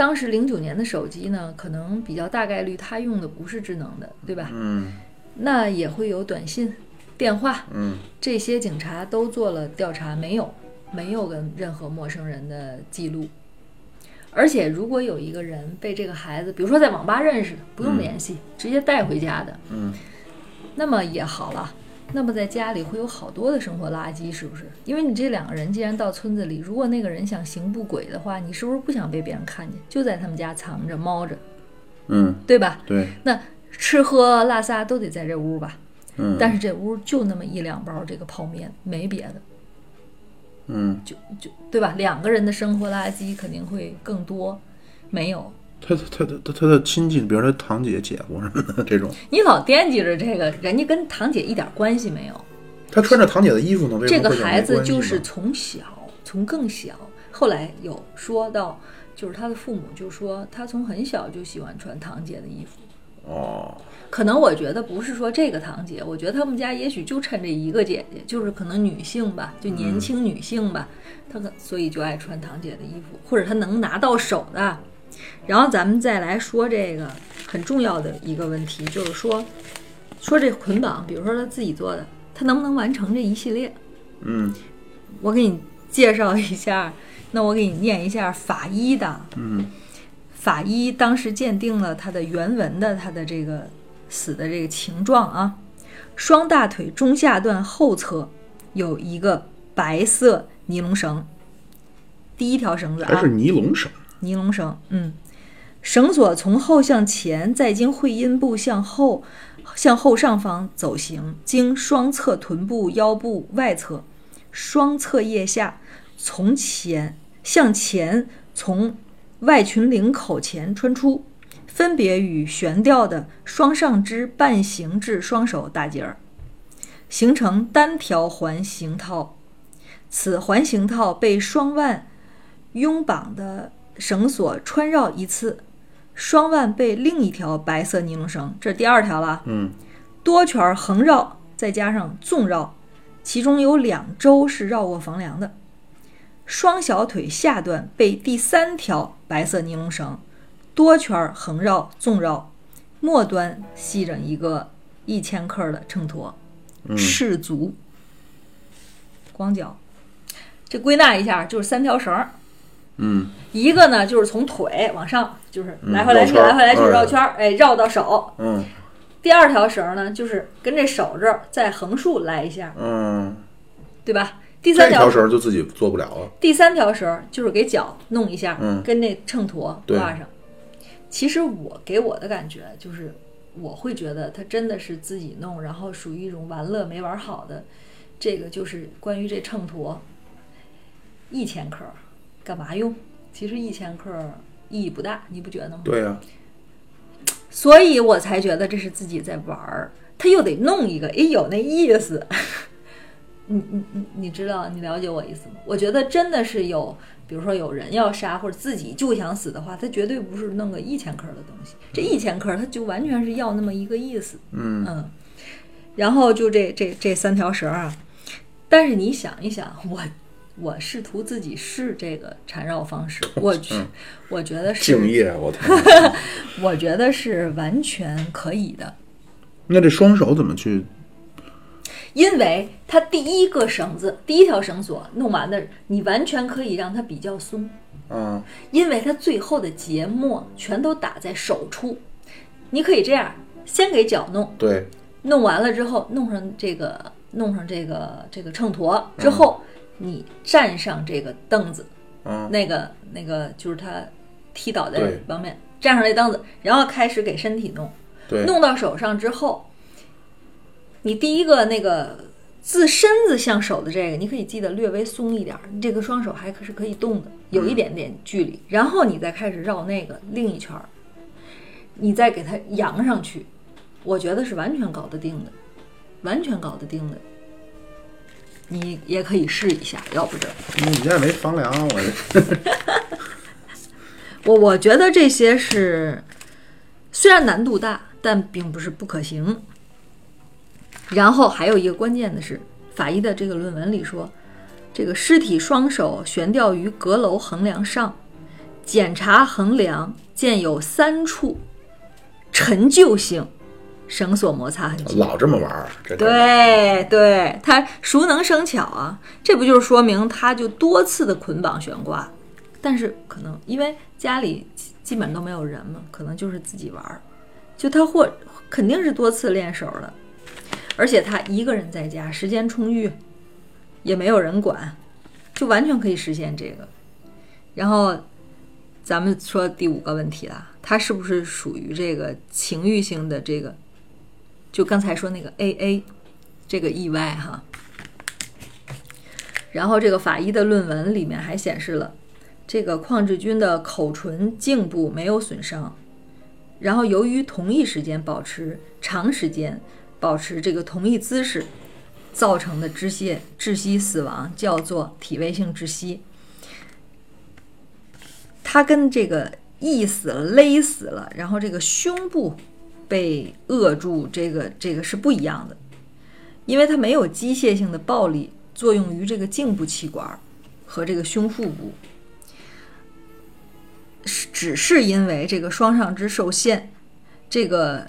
当时零九年的手机呢，可能比较大概率他用的不是智能的，对吧？嗯那也会有短信、电话，嗯这些警察都做了调查，没有，没有跟任何陌生人的记录。而且，如果有一个人被这个孩子，比如说在网吧认识的，不用联系，直接带回家的，嗯，那么也好了。那么在家里会有好多的生活垃圾，是不是？因为你这两个人既然到村子里，如果那个人想行不轨的话，你是不是不想被别人看见，就在他们家藏着、猫着，嗯，对吧？对，那吃喝拉撒都得在这屋吧？嗯，但是这屋就那么一两包这个泡面，没别的。嗯，就就对吧？两个人的生活垃圾肯定会更多，没有。他他他他他的亲戚，比如他堂姐、姐夫什么的这种，你老惦记着这个，人家跟堂姐一点关系没有。他穿着堂姐的衣服呢，为什这个孩子就是从小，从更小，后来有说到，就是他的父母就说他从很小就喜欢穿堂姐的衣服。哦，可能我觉得不是说这个堂姐，我觉得他们家也许就趁这一个姐姐，就是可能女性吧，就年轻女性吧，她可所以就爱穿堂姐的衣服，或者她能拿到手的。然后咱们再来说这个很重要的一个问题，就是说，说这捆绑，比如说他自己做的，他能不能完成这一系列？嗯。我给你介绍一下，那我给你念一下法医的，嗯。法医当时鉴定了他的原文的他的这个死的这个情状啊，双大腿中下段后侧有一个白色尼龙绳，第一条绳子啊还是，尼龙绳，尼龙绳，嗯，绳索从后向前，再经会阴部向后向后上方走行，经双侧臀部、腰部外侧、双侧腋下，从前向前从外裙领口前穿出，分别与悬吊的双上肢半形至双手打结儿，形成单条环形套。此环形套被双腕拥绑的绳索穿绕一次，双腕被另一条白色尼龙绳，这是第二条了，嗯。多圈横绕，再加上纵绕，其中有两周是绕过房梁的。双小腿下段被第三条白色尼龙绳多圈横绕、纵绕，末端系着一个一千克的秤砣，赤足，光脚。这归纳一下，就是三条绳儿，嗯一个呢就是从腿往上，就是来回来去、来回来去嗯绕圈儿，哎，绕到手。嗯第二条绳呢，就是跟这手这儿再横竖来一下，嗯，对吧？第三条绳就自己做不了了，第三条绳就是给脚弄一下，嗯跟那秤砣挂上。其实我给我的感觉就是，我会觉得他真的是自己弄，然后属于一种玩乐没玩好的。这个就是关于这秤砣，一千克干嘛用？其实一千克意义不大，你不觉得吗？对呀、所以我才觉得这是自己在玩儿，他又得弄一个，哎，有那意思。你你你你知道你了解我意思吗？我觉得真的是有，比如说有人要杀或者自己就想死的话，他绝对不是弄个一千克的东西，这一千克他就完全是要那么一个意思。嗯嗯，然后就这这这三条绳儿啊，但是你想一想，我我试图自己试这个缠绕方式，我觉嗯我觉得是敬，业，我天！我觉得是完全可以的。那这双手怎么去？因为它第一个绳子，第一条绳索弄完的，你完全可以让它比较松，嗯，因为它最后的结末全都打在手处。你可以这样，先给脚弄，对，弄完了之后，弄上这个，弄上这个这个秤砣之后，你站上这个凳子，嗯，那个那个就是他踢倒在对方面，站上这凳子，然后开始给身体弄。对，弄到手上之后，你第一个那个自身子向手的这个，你可以记得略微松一点儿，你这个双手还可是可以动的，有一点点距离，然后你再开始绕那个另一圈儿，你再给它扬上去，我觉得是完全搞得定的，完全搞得定的。你也可以试一下，要不这你们家也没房梁，我这 我我觉得这些是虽然难度大，但并不是不可行。然后还有一个关键的是，法医的这个论文里说，这个尸体双手悬吊于阁楼横梁上，检查横梁见有三处陈旧性绳索摩擦痕迹。老这么玩儿，对对，他熟能生巧啊，这不就是说明他就多次的捆绑悬挂，但是可能因为家里基基本都没有人嘛，可能就是自己玩儿，就他或肯定是多次练手了，而且他一个人在家，时间充裕，也没有人管，就完全可以实现这个。然后咱们说第五个问题了，他是不是属于这个情欲性的这个？就刚才说那个 A A 这个意外哈。然后这个法医的论文里面还显示了，这个邝志军的口唇、颈部没有损伤，然后由于同一时间保持长时间保持这个同一姿势造成的窒息窒息死亡叫做体位性窒息。它跟这个缢死了、勒死了，然后这个胸部被扼住，这个这个是不一样的，因为它没有机械性的暴力作用于这个颈部气管和这个胸腹部，是只是因为这个双上肢受限，这个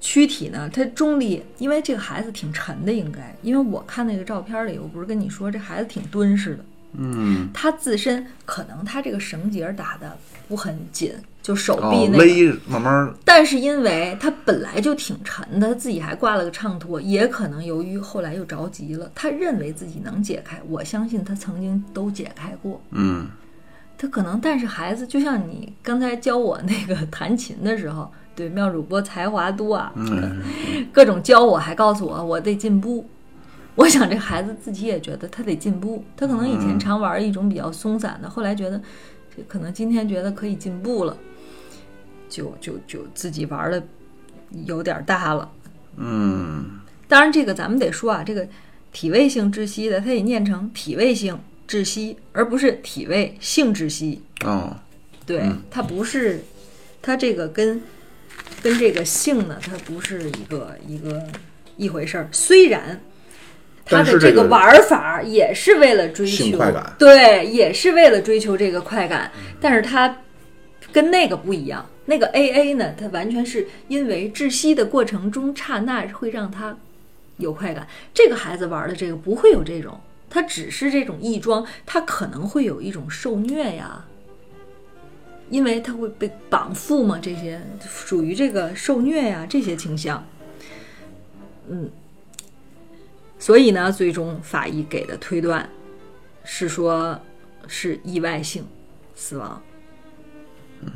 躯体呢，它中立，因为这个孩子挺沉的，应该，因为我看那个照片里，我不是跟你说这孩子挺敦实的，嗯，他自身可能他这个绳结打的不很紧，就手哦臂，那个。勒慢慢但是因为他本来就挺沉的，他自己还挂了个秤砣，也可能由于后来又着急了，他认为自己能解开。我相信他曾经都解开过，嗯，他可能，但是孩子就像你刚才教我那个弹琴的时候，对妙主播才华多啊，嗯各种教我，还告诉我我得进步。我想这孩子自己也觉得他得进步，他可能以前常玩一种比较松散的，后来觉得这可能今天觉得可以进步了，就就就自己玩的有点大了。嗯，当然，这个咱们得说啊，这个体位性窒息的，它得念成体位性窒息，而不是体位性窒息。哦，对，它不是，它这个跟跟这个性呢，它不是一个一个一回事儿。虽然它的这个个玩法也是为了追求快感对，也是为了追求这个快感，但是它跟那个不一样。那个 A A 呢，它完全是因为窒息的过程中刹那会让他有快感。这个孩子玩的这个不会有这种，他只是这种异装，他可能会有一种受虐呀，因为他会被绑缚嘛，这些属于这个受虐呀这些倾向。嗯，所以呢，最终法医给的推断是说是意外性死亡。嗯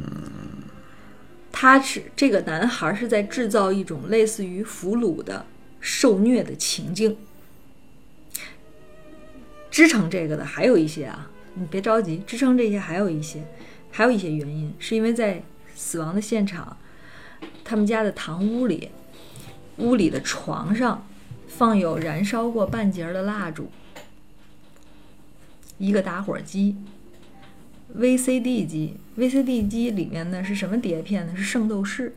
他是这个男孩是在制造一种类似于俘虏的受虐的情境。支撑这个的还有一些啊，你别着急，支撑这些还有一些，还有一些原因，是因为在死亡的现场，他们家的堂屋里，屋里的床上放有燃烧过半截的蜡烛，一个打火机，VCD 机，VCD 机里面呢是什么碟片呢？是《圣斗士》。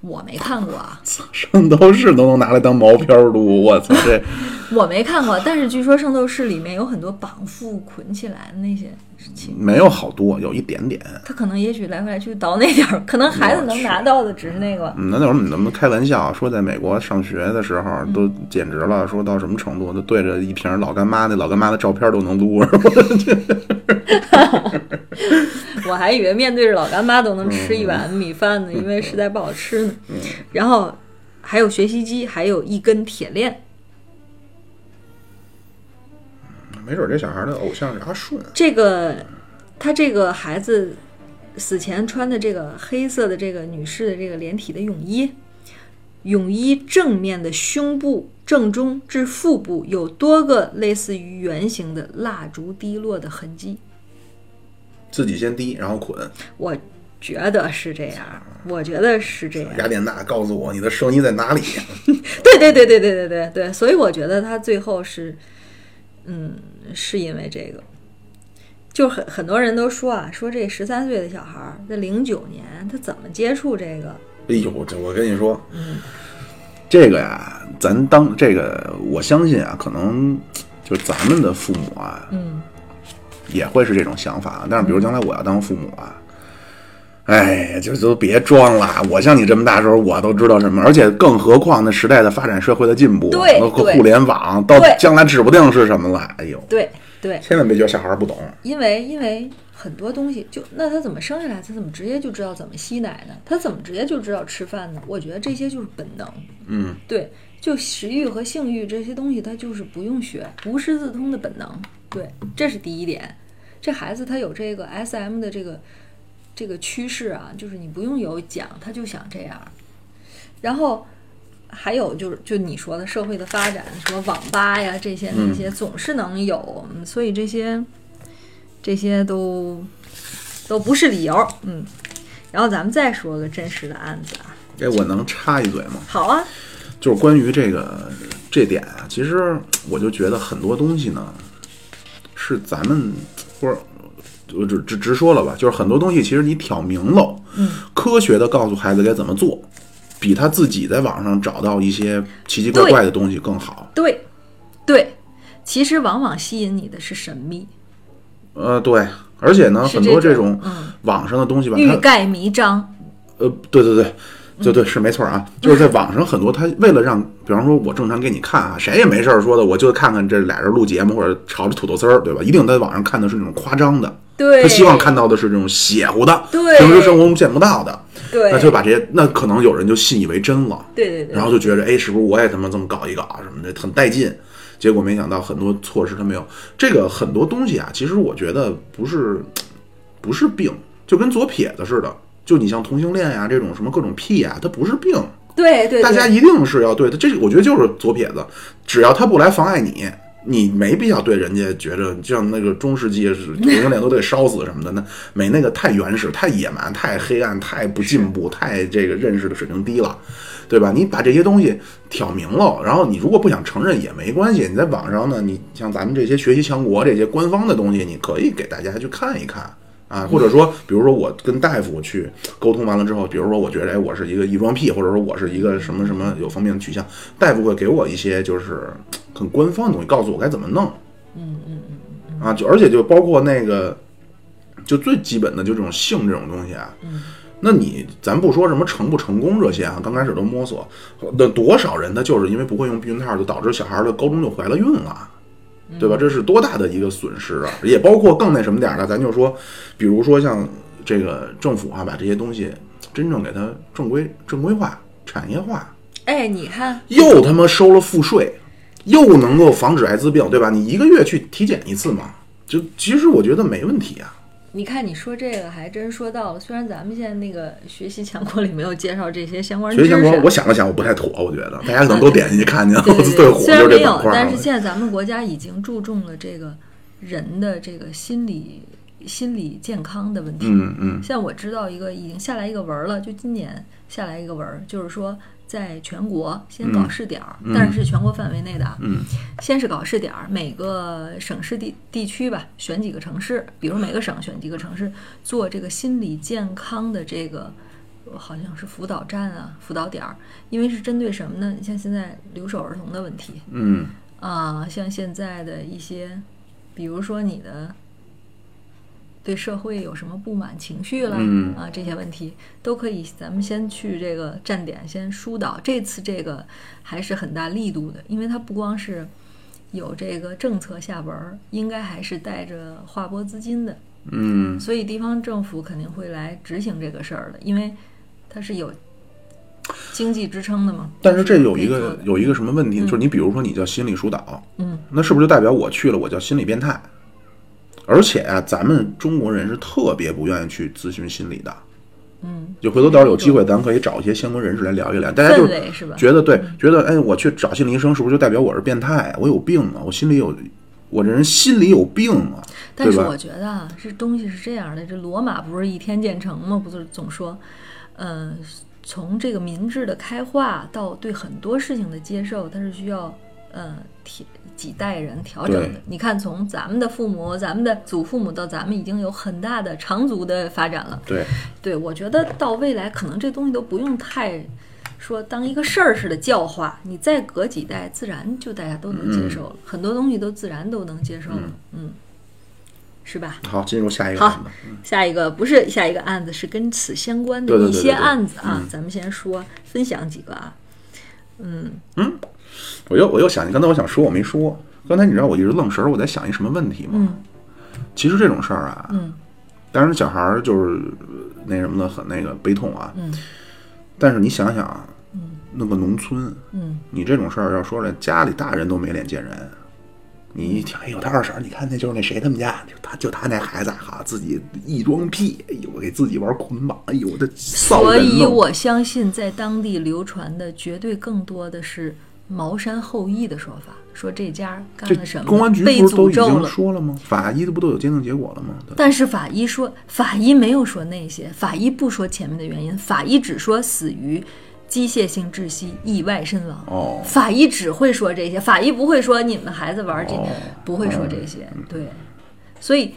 我没看过啊，圣斗士都能拿来当毛片录，我操这！我没看过，但是据说圣斗士里面有很多绑缚捆起来的那些事情，没有好多，有一点点。他可能也许来回来去倒那点儿，可能孩子能拿到的只是那个。嗯，那那会儿你能不能开玩笑说，在美国上学的时候都简直了，说到什么程度，都对着一瓶老干妈，那老干妈的照片都能撸。我还以为面对着老干妈都能吃一碗米饭呢，因为实在不好吃呢。然后还有学习机，还有一根铁链。没准这小孩的偶像是阿顺。这个他这个孩子死前穿的这个黑色的这个女士的这个连体的泳衣，泳衣正面的胸部正中至腹部有多个类似于圆形的蜡烛滴落的痕迹。自己先滴，然后捆。我觉得是这样，我觉得是这样。雅典娜告诉我你的声音在哪里？对对对对对对对对，所以我觉得他最后是，嗯，是因为这个，就很很多人都说啊，说这十三岁的小孩儿在零九年他怎么接触这个？哎呦，这我跟你说，嗯，这个呀，咱当这个，我相信啊，可能就是咱们的父母啊，嗯。也会是这种想法，但是比如将来我要当父母啊，哎，就都别装了。我像你这么大时候，我都知道什么，而且更何况那时代的发展、社会的进步，包括互联网，到将来指不定是什么了。哎呦，对对，千万别觉得小孩不懂，因为因为很多东西，就那他怎么生下来，他怎么直接就知道怎么吸奶呢？他怎么直接就知道吃饭呢？我觉得这些就是本能。嗯，对，就食欲和性欲这些东西，他就是不用学，无师自通的本能。对，这是第一点。这孩子他有这个 S M 的这个这个趋势啊，就是你不用有讲，他就想这样。然后还有就是，就你说的社会的发展，什么网吧呀这些那些，总是能有，所以这些这些都都不是理由。嗯，然后咱们再说个真实的案子啊。哎，我能插一嘴吗？好啊。就是关于这个这点啊，其实我就觉得很多东西呢。是咱们，或者我直直直说了吧，就是很多东西其实你挑明了，嗯，科学的告诉孩子该怎么做，比他自己在网上找到一些奇奇怪怪的东西更好。对，对，其实往往吸引你的是神秘。呃，对，而且呢，很多这种网上的东西吧，欲盖弥彰。呃，对对对。对对是没错啊，就是在网上很多他为了让，比方说我正常给你看啊，谁也没事儿说的，我就看看这俩人录节目或者炒着土豆丝儿，对吧？一定在网上看的是那种夸张的，对，他希望看到的是这种邪乎的，对，平时生活中见不到的，对，那就把这些，那可能有人就信以为真了，对对对，然后就觉得哎，是不是我也他妈这么搞一搞什么的，很带劲。结果没想到很多措施他没有。这个很多东西啊，其实我觉得不是不是病，就跟左撇子似的。就你像同性恋呀这种什么各种屁呀，它不是病。对对，大家一定是要对他，这我觉得就是左撇子，只要他不来妨碍你，你没必要对人家觉着像那个中世纪是同性恋都得烧死什么的，那没那个太原始、太野蛮、太黑暗、太不进步、太这个认识的水平低了，对吧？你把这些东西挑明了，然后你如果不想承认也没关系，你在网上呢，你像咱们这些学习强国这些官方的东西，你可以给大家去看一看。啊，或者说，比如说我跟大夫去沟通完了之后，比如说我觉得，哎，我是一个异装癖，或者说我是一个什么什么有方面的取向，大夫会给我一些就是很官方的东西，告诉我该怎么弄。嗯嗯嗯啊，就而且就包括那个，就最基本的就这种性这种东西啊。嗯。那你咱不说什么成不成功这些啊，刚开始都摸索，那多少人他就是因为不会用避孕套，就导致小孩的高中就怀了孕了。对吧？这是多大的一个损失啊！也包括更那什么点儿的，咱就说，比如说像这个政府啊，把这些东西真正给它正规正规化、产业化。哎，你看，又他妈收了赋税，又能够防止艾滋病，对吧？你一个月去体检一次嘛，就其实我觉得没问题啊。你看你说这个还真说到了，虽然咱们现在那个学习强国里没有介绍这些相关知识啊，学习强国，我想了想，我不太妥，我觉得大家可能都点进去看见了，对对最对，火虽然没有。但是现在咱们国家已经注重了这个人的这个心理心理健康的问题。嗯嗯像我知道一个已经下来一个文儿了，就今年下来一个文儿，就是说在全国先搞试点儿，嗯但是是全国范围内的啊。嗯先是搞试点儿，每个省市地地区吧，选几个城市，比如每个省选几个城市做这个心理健康的这个，呃好像是辅导站啊、辅导点儿，因为是针对什么呢？你像现在留守儿童的问题嗯啊，像现在的一些，比如说你的对社会有什么不满情绪了、嗯啊，这些问题都可以，咱们先去这个站点先疏导。这次这个还是很大力度的，因为它不光是有这个政策下文儿，应该还是带着划拨资金的，嗯，所以地方政府肯定会来执行这个事儿的，因为它是有经济支撑的嘛。但是这有一个有一个什么问题呢？就是你比如说你叫心理疏导，嗯，那是不是就代表我去了我叫心理变态？而且啊，咱们中国人是特别不愿意去咨询心理的。嗯，就回头到时候有机会，咱可以找一些相关人士来聊一聊。大家就？觉得对，觉得哎，我去找心理医生是不是就代表我是变态？我有病啊！我心里有，我这人心里有病啊，但是我？觉得啊，这东西是这样的，这罗马不是一天建成吗？不是总说，呃，从这个民智的开化到对很多事情的接受，它是需要呃提几代人调整的。你看，从咱们的父母、咱们的祖父母到咱们，已经有很大的长足的发展了。对，对，我觉得到未来可能这东西都不用太说当一个事儿似的教化，你再隔几代，自然就大家都能接受了，很多东西都自然都能接受了，嗯，是吧？好，进入下一个好案子。下一个不是下一个案子，是跟此相关的一些对对对对对。案子啊，咱们先说分享几个啊，嗯。嗯我又我又想起刚才我想说我没说，刚才你知道我一直愣神儿，我在想一什么问题吗？嗯。其实这种事儿啊，嗯。当然小孩儿就是呃那什么的很那个悲痛啊，嗯。但是你想想啊，那个农村，嗯，你这种事儿要说来，家里大人都没脸见人。你一听，哎呦，他二婶儿，你看那就是那谁他们家，就他就他那孩子哈，自己一装屁，哎呦，给自己玩捆绑，哎呦，这臊所以我相信在当地流传的绝对更多的是茅山后裔的说法，说这家干了什么，公安局被不是都已经诅咒了。说了吗？法医的不都有鉴定结果了吗？但是法医说，法医没有说那些，法医不说前面的原因，法医只说死于机械性窒息、意外身亡。哦法医只会说这些，法医不会说你们孩子玩这，哦不会说这些。对，所以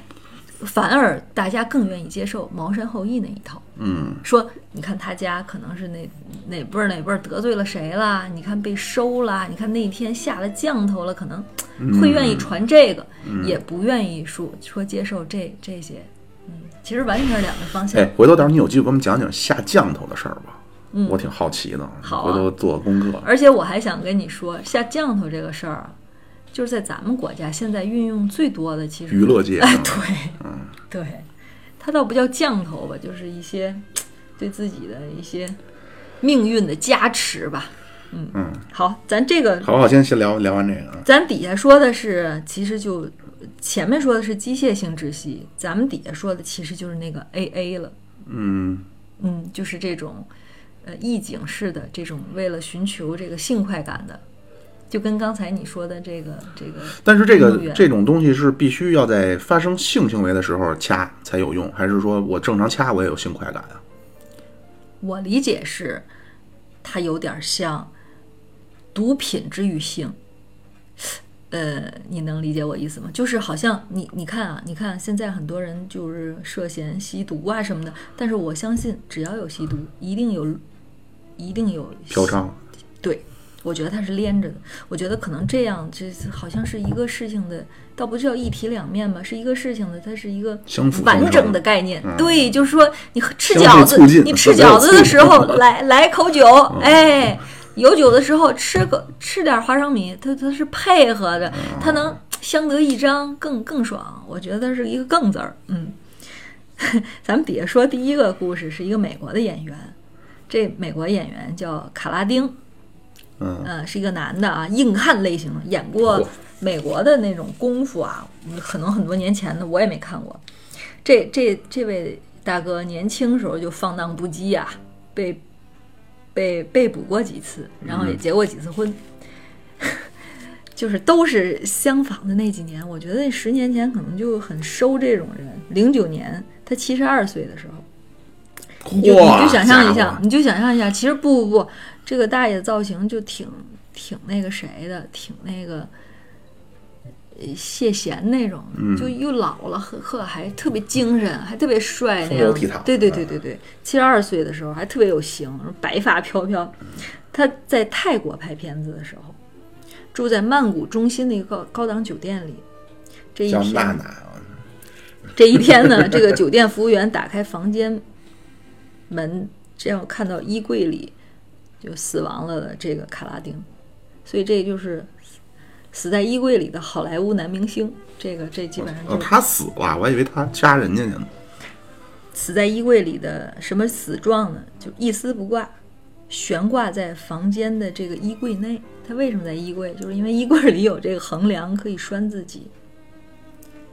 反而大家更愿意接受茅山后裔那一套。嗯，说你看他家可能是哪哪辈儿哪辈儿得罪了谁啦，你看被收啦，你看那天下了降头了，可能会愿意传这个，也不愿意说说接受这这些。嗯，其实完全是两个方向。哎，回头到时候你有机会给我们讲讲下降头的事儿吧，嗯我挺好奇的，嗯好啊回头做功课。而且我还想跟你说，下降头这个事儿啊，就是在咱们国家现在运用最多的，其实娱乐界 哎，对，嗯，对，它倒不叫降头吧，就是一些对自己的一些命运的加持吧。嗯嗯，好，咱这个好好，先先聊聊完这个啊。咱底下说的是，其实就前面说的是机械性窒息，咱们底下说的其实就是那个 AA 了。嗯，嗯，就是这种呃意境式的这种为了寻求这个性快感的，就跟刚才你说的这个这个，但是这个这种东西是必须要在发生性行为的时候掐才有用，还是说我正常掐我也有性快感啊？我理解是，它有点像毒品之于性。呃，你能理解我意思吗？就是好像你你看啊，你看现在很多人就是涉嫌吸毒啊什么的，但是我相信只要有吸毒，一定有一定有嫖娼，对，我觉得它是连着的。我觉得可能这样，这好像是一个事情的，倒不叫一体两面吧，是一个事情的，它是一个完整的概念。嗯对，就是说你吃饺子你吃饺子的时候来来口酒，哎。有酒的时候吃个吃点花生米，它它是配合的，它能相得益彰，更更爽。我觉得是一个“更”字儿。嗯，咱们底下说第一个故事是一个美国的演员，这美国演员叫卡拉丁，嗯，呃，是一个男的啊，硬汉类型的，演过美国的那种功夫啊，嗯可能很多年前的我也没看过。这这这位大哥年轻时候就放荡不羁呀、被被被捕过几次，然后也结过几次婚，就是都是相仿的那几年。我觉得十年前可能就很收这种人。零九年他七十二岁的时候，你就你就想象一，下你就想象一下，其实不不不，这个大爷造型就挺挺那个谁的，挺那个呃谢贤那种，嗯就又老了，呵呵，还特别精神，还特别帅那样。对对对对对，七十二岁的时候还特别有型，白发飘飘。他在泰国拍片子的时候，住在曼谷中心的一个高档酒店里。这一天，叫娜娜啊，这一天呢，这个酒店服务员打开房间门，这样看到衣柜里就死亡了的这个卡拉丁，所以这就是死在衣柜里的好莱坞男明星。这个这基本上哦，就是他死了，我还以为他杀人家去呢。死在衣柜里的什么死状呢？就一丝不挂，悬挂在房间的这个衣柜内。他为什么在衣柜？就是因为衣柜里有这个横梁可以拴自己。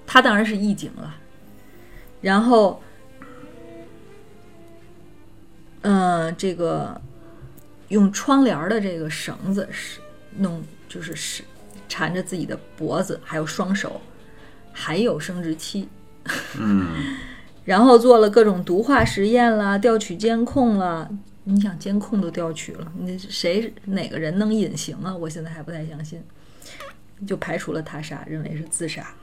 他当然是义警了，然后，嗯、这个用窗帘儿的这个绳子是弄，就是是缠着自己的脖子，还有双手，还有生殖器。嗯 然后做了各种毒化实验啦，调取监控啦。你想监控都调取了，你谁哪个人能隐形啊？我现在还不太相信，就排除了他杀，认为是自杀。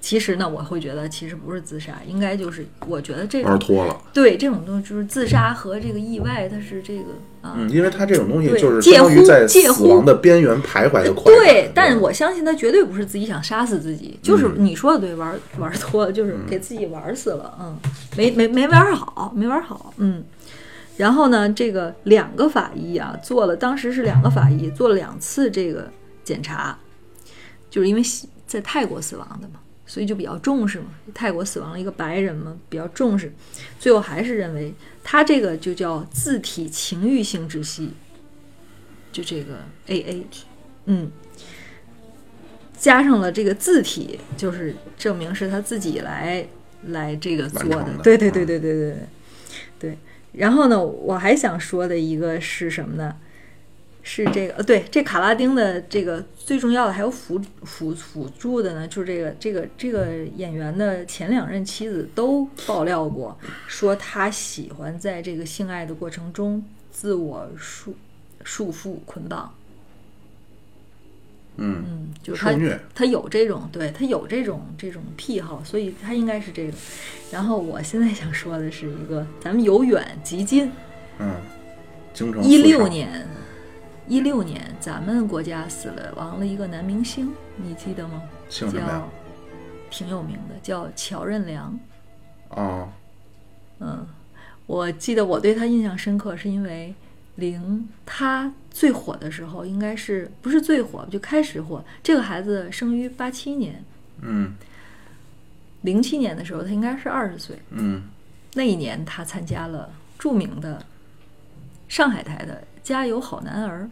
其实呢，我会觉得其实不是自杀，应该就是我觉得这种玩脱了，对这种东西就是自杀和这个意外，它是这个啊。嗯，因为它这种东西就是介乎在死亡的边缘徘徊的快。对，但我相信他绝对不是自己想杀死自己，就是嗯你说的对，玩 玩脱了，就是给自己玩死了，嗯，没没没玩好，没玩好，嗯。然后呢，这个两个法医啊，做了，当时是两个法医做了两次这个检查，就是因为在泰国死亡的嘛，所以就比较重视嘛。泰国死亡了一个白人嘛，比较重视，最后还是认为他这个就叫自体情欲性窒息，就这个 A A，嗯，加上了这个字体，就是证明是他自己来来这个做的。对对对对对对对对。然后呢，我还想说的一个是什么呢？是这个呃，对，这卡拉丁的这个最重要的还有辅辅辅助的呢，就是这个这个这个演员的前两任妻子都爆料过，说他喜欢在这个性爱的过程中自我束束缚捆绑。嗯，嗯，就是他，他有这种，对他有这种这种癖好，所以他应该是这个。然后我现在想说的是一个，咱们由远及近，嗯，京城一，六年，一六年咱们国家死了亡了一个男明星，你记得吗？姓什么呀叫？挺有名的，叫乔任梁。啊，嗯，我记得我对他印象深刻，是因为零他最火的时候，应该是不是最火就开始火。这个孩子生于八七年，嗯零七年的时候他应该是二十岁。嗯那一年他参加了著名的上海台的《加油好男儿》，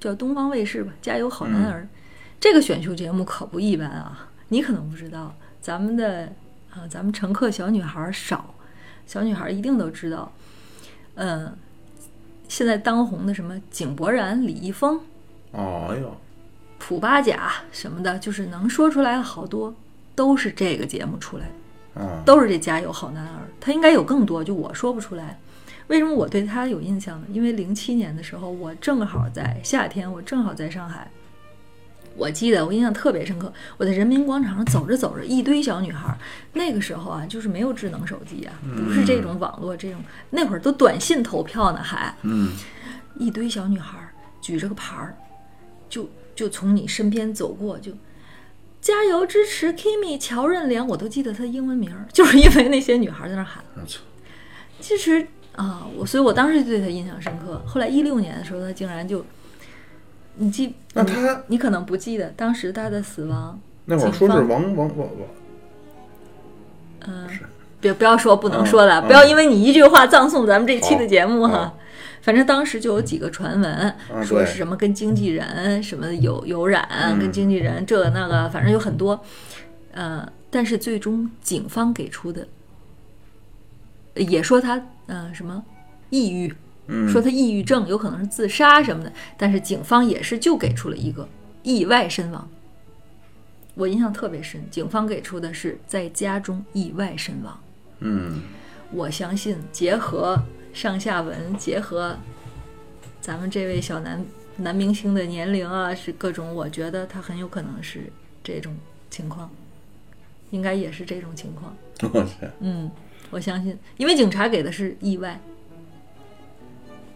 叫东方卫视吧，《加油好男儿》这个选秀节目可不一般啊！你可能不知道，咱们的啊，咱们乘客小女孩儿少，小女孩儿一定都知道。嗯，现在当红的什么井柏然、李易峰、哦哎呦，普巴甲什么的，就是能说出来的好多，都是这个节目出来的。啊，都是这加油好男儿，他应该有更多，就我说不出来。为什么我对他有印象呢？因为零七年的时候，我正好在夏天，我正好在上海。我记得我印象特别深刻，我在人民广场上走着走着，一堆小女孩儿。那个时候啊，就是没有智能手机啊，不是这种网络这种，那会儿都短信投票呢，还嗯一堆小女孩儿举着个牌儿，就就从你身边走过，就加油支持 Kimi 乔任梁，我都记得她英文名儿，就是因为那些女孩儿在那喊。其实啊，我所以，我当时就对他印象深刻。后来一六年的时候，他竟然就，你记，那他你可能不记得当时他的死亡，那会儿说是王王王王，嗯，别不要说不能说了，嗯不要因为你一句话葬送咱们这期的节目哈。好反正当时就有几个传闻，说是什么跟经纪人什么有有染，嗯跟经纪人这个那个，反正有很多。呃，但是最终警方给出的也说他嗯、呃什么抑郁，说他抑郁症有可能是自杀什么的，但是警方也是就给出了一个意外身亡。我印象特别深，警方给出的是在家中意外身亡。嗯，我相信结合上下文，结合咱们这位小男男明星的年龄啊，是各种，我觉得他很有可能是这种情况，应该也是这种情况。我去，嗯，我相信，因为警察给的是意外。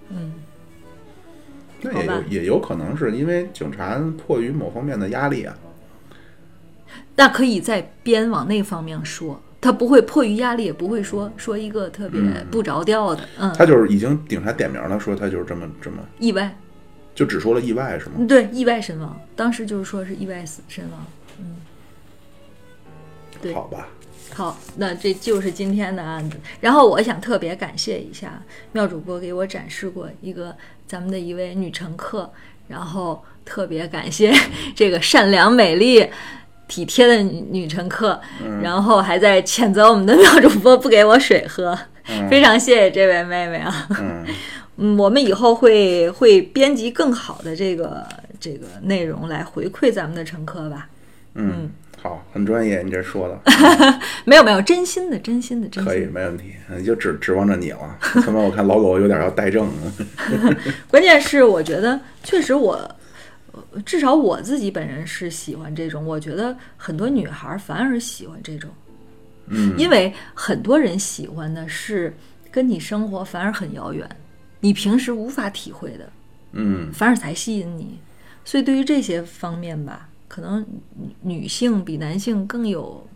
嗯，那也有也有可能是因为警察迫于某方面的压力啊。那可以在边往那方面说，他不会迫于压力，也不会说说一个特别不着调的，嗯，他就是已经警察点名了，说他就是这么这么，意外，就只说了意外是吗？嗯对，意外身亡，当时就是说是意外死身亡。对好吧，好，那这就是今天的案子。然后我想特别感谢一下妙主播给我展示过一个咱们的一位女乘客，然后特别感谢这个善良美丽。体贴的女女乘客，然后还在谴责我们的妙主播不给我水喝，非常谢谢这位妹妹啊。嗯，嗯，我们以后会会编辑更好的这个这个内容来回馈咱们的乘客吧。嗯，好，很专业，你这说的 没有没有，真心的真心的真心可以，没问题，你就指指望着你了。他妈，我看老狗有点要带正了。关键是我觉得确实我，呃至少我自己本人是喜欢这种。我觉得很多女孩反而喜欢这种，嗯，因为很多人喜欢的是跟你生活反而很遥远，你平时无法体会的，嗯，反而才吸引你。所以对于这些方面吧，可能女女性比男性更有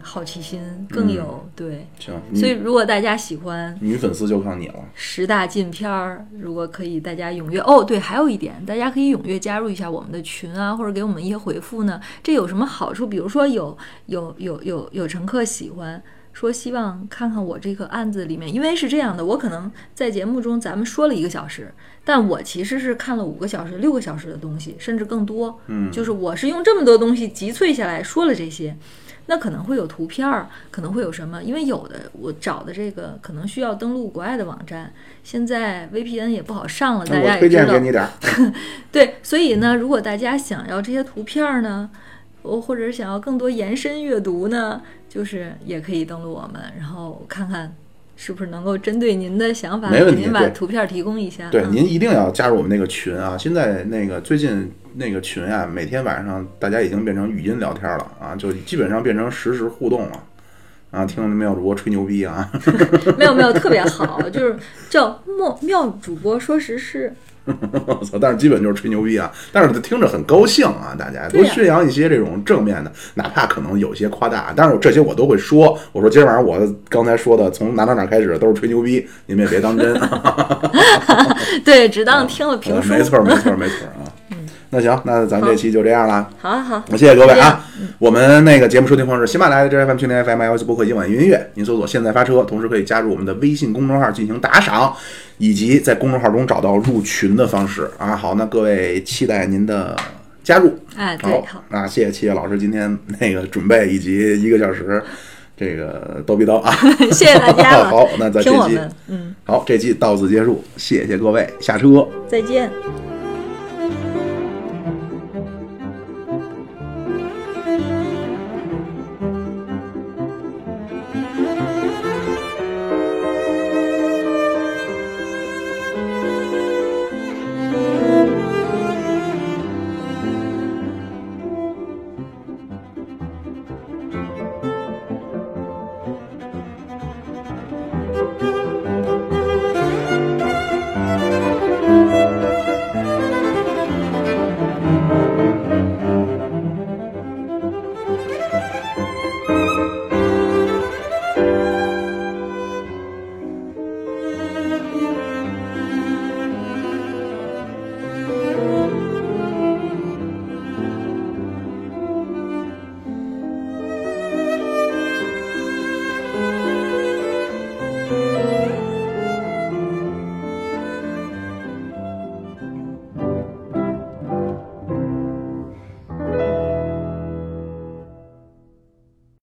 好奇心，更有、对。行，所以如果大家喜欢女粉丝就靠你了。十大禁片儿，如果可以，大家踊跃哦。对，还有一点，大家可以踊跃加入一下我们的群啊，或者给我们一些回复呢。这有什么好处？比如说有有有有有乘客喜欢说希望看看我这个案子里面，因为是这样的，我可能在节目中咱们说了一个小时，但我其实是看了五个小时、六个小时的东西，甚至更多。嗯，就是我是用这么多东西集萃下来说了这些。那可能会有图片儿，可能会有什么？因为有的我找的这个可能需要登录国外的网站，现在 VPN 也不好上了，大那我推家也知道。荐给你点儿。对，所以呢，如果大家想要这些图片儿呢，我或者想要更多延伸阅读呢，就是也可以登录我们，然后看看是不是能够针对您的想法，没问题给您把图片提供一下。对，嗯您一定要加入我们那个群啊！现在那个最近那个群啊，每天晚上大家已经变成语音聊天了啊，就基本上变成实时互动了啊！听到妙主播吹牛逼啊，没有没有特别好，就是叫妙妙主播说时事。我操！但是基本就是吹牛逼啊，但是听着很高兴啊，大家对呀多宣扬一些这种正面的，哪怕可能有些夸大，但是这些我都会说。我说今儿晚上我刚才说的从哪哪哪开始都是吹牛逼，你们也别当真。对，只当听了评书。没错，没错，没错啊。那行，那咱这期就这样了。好啊好，谢谢各位啊！我们那个节目收听方式：喜马拉雅的 FM 蜻蜓 FM、iOS 播客、今晚云音乐。您搜索“现在发车”，同时可以加入我们的微信公众号进行打赏，以及在公众号中找到入群的方式啊。好，那各位期待您的加入。哎，对，好好，，那谢谢七爷老师今天那个准备以及一个小时这个叨逼叨啊。谢谢大家了。好，那咱这期嗯，好，这期到此结束，谢谢各位，下车。再见。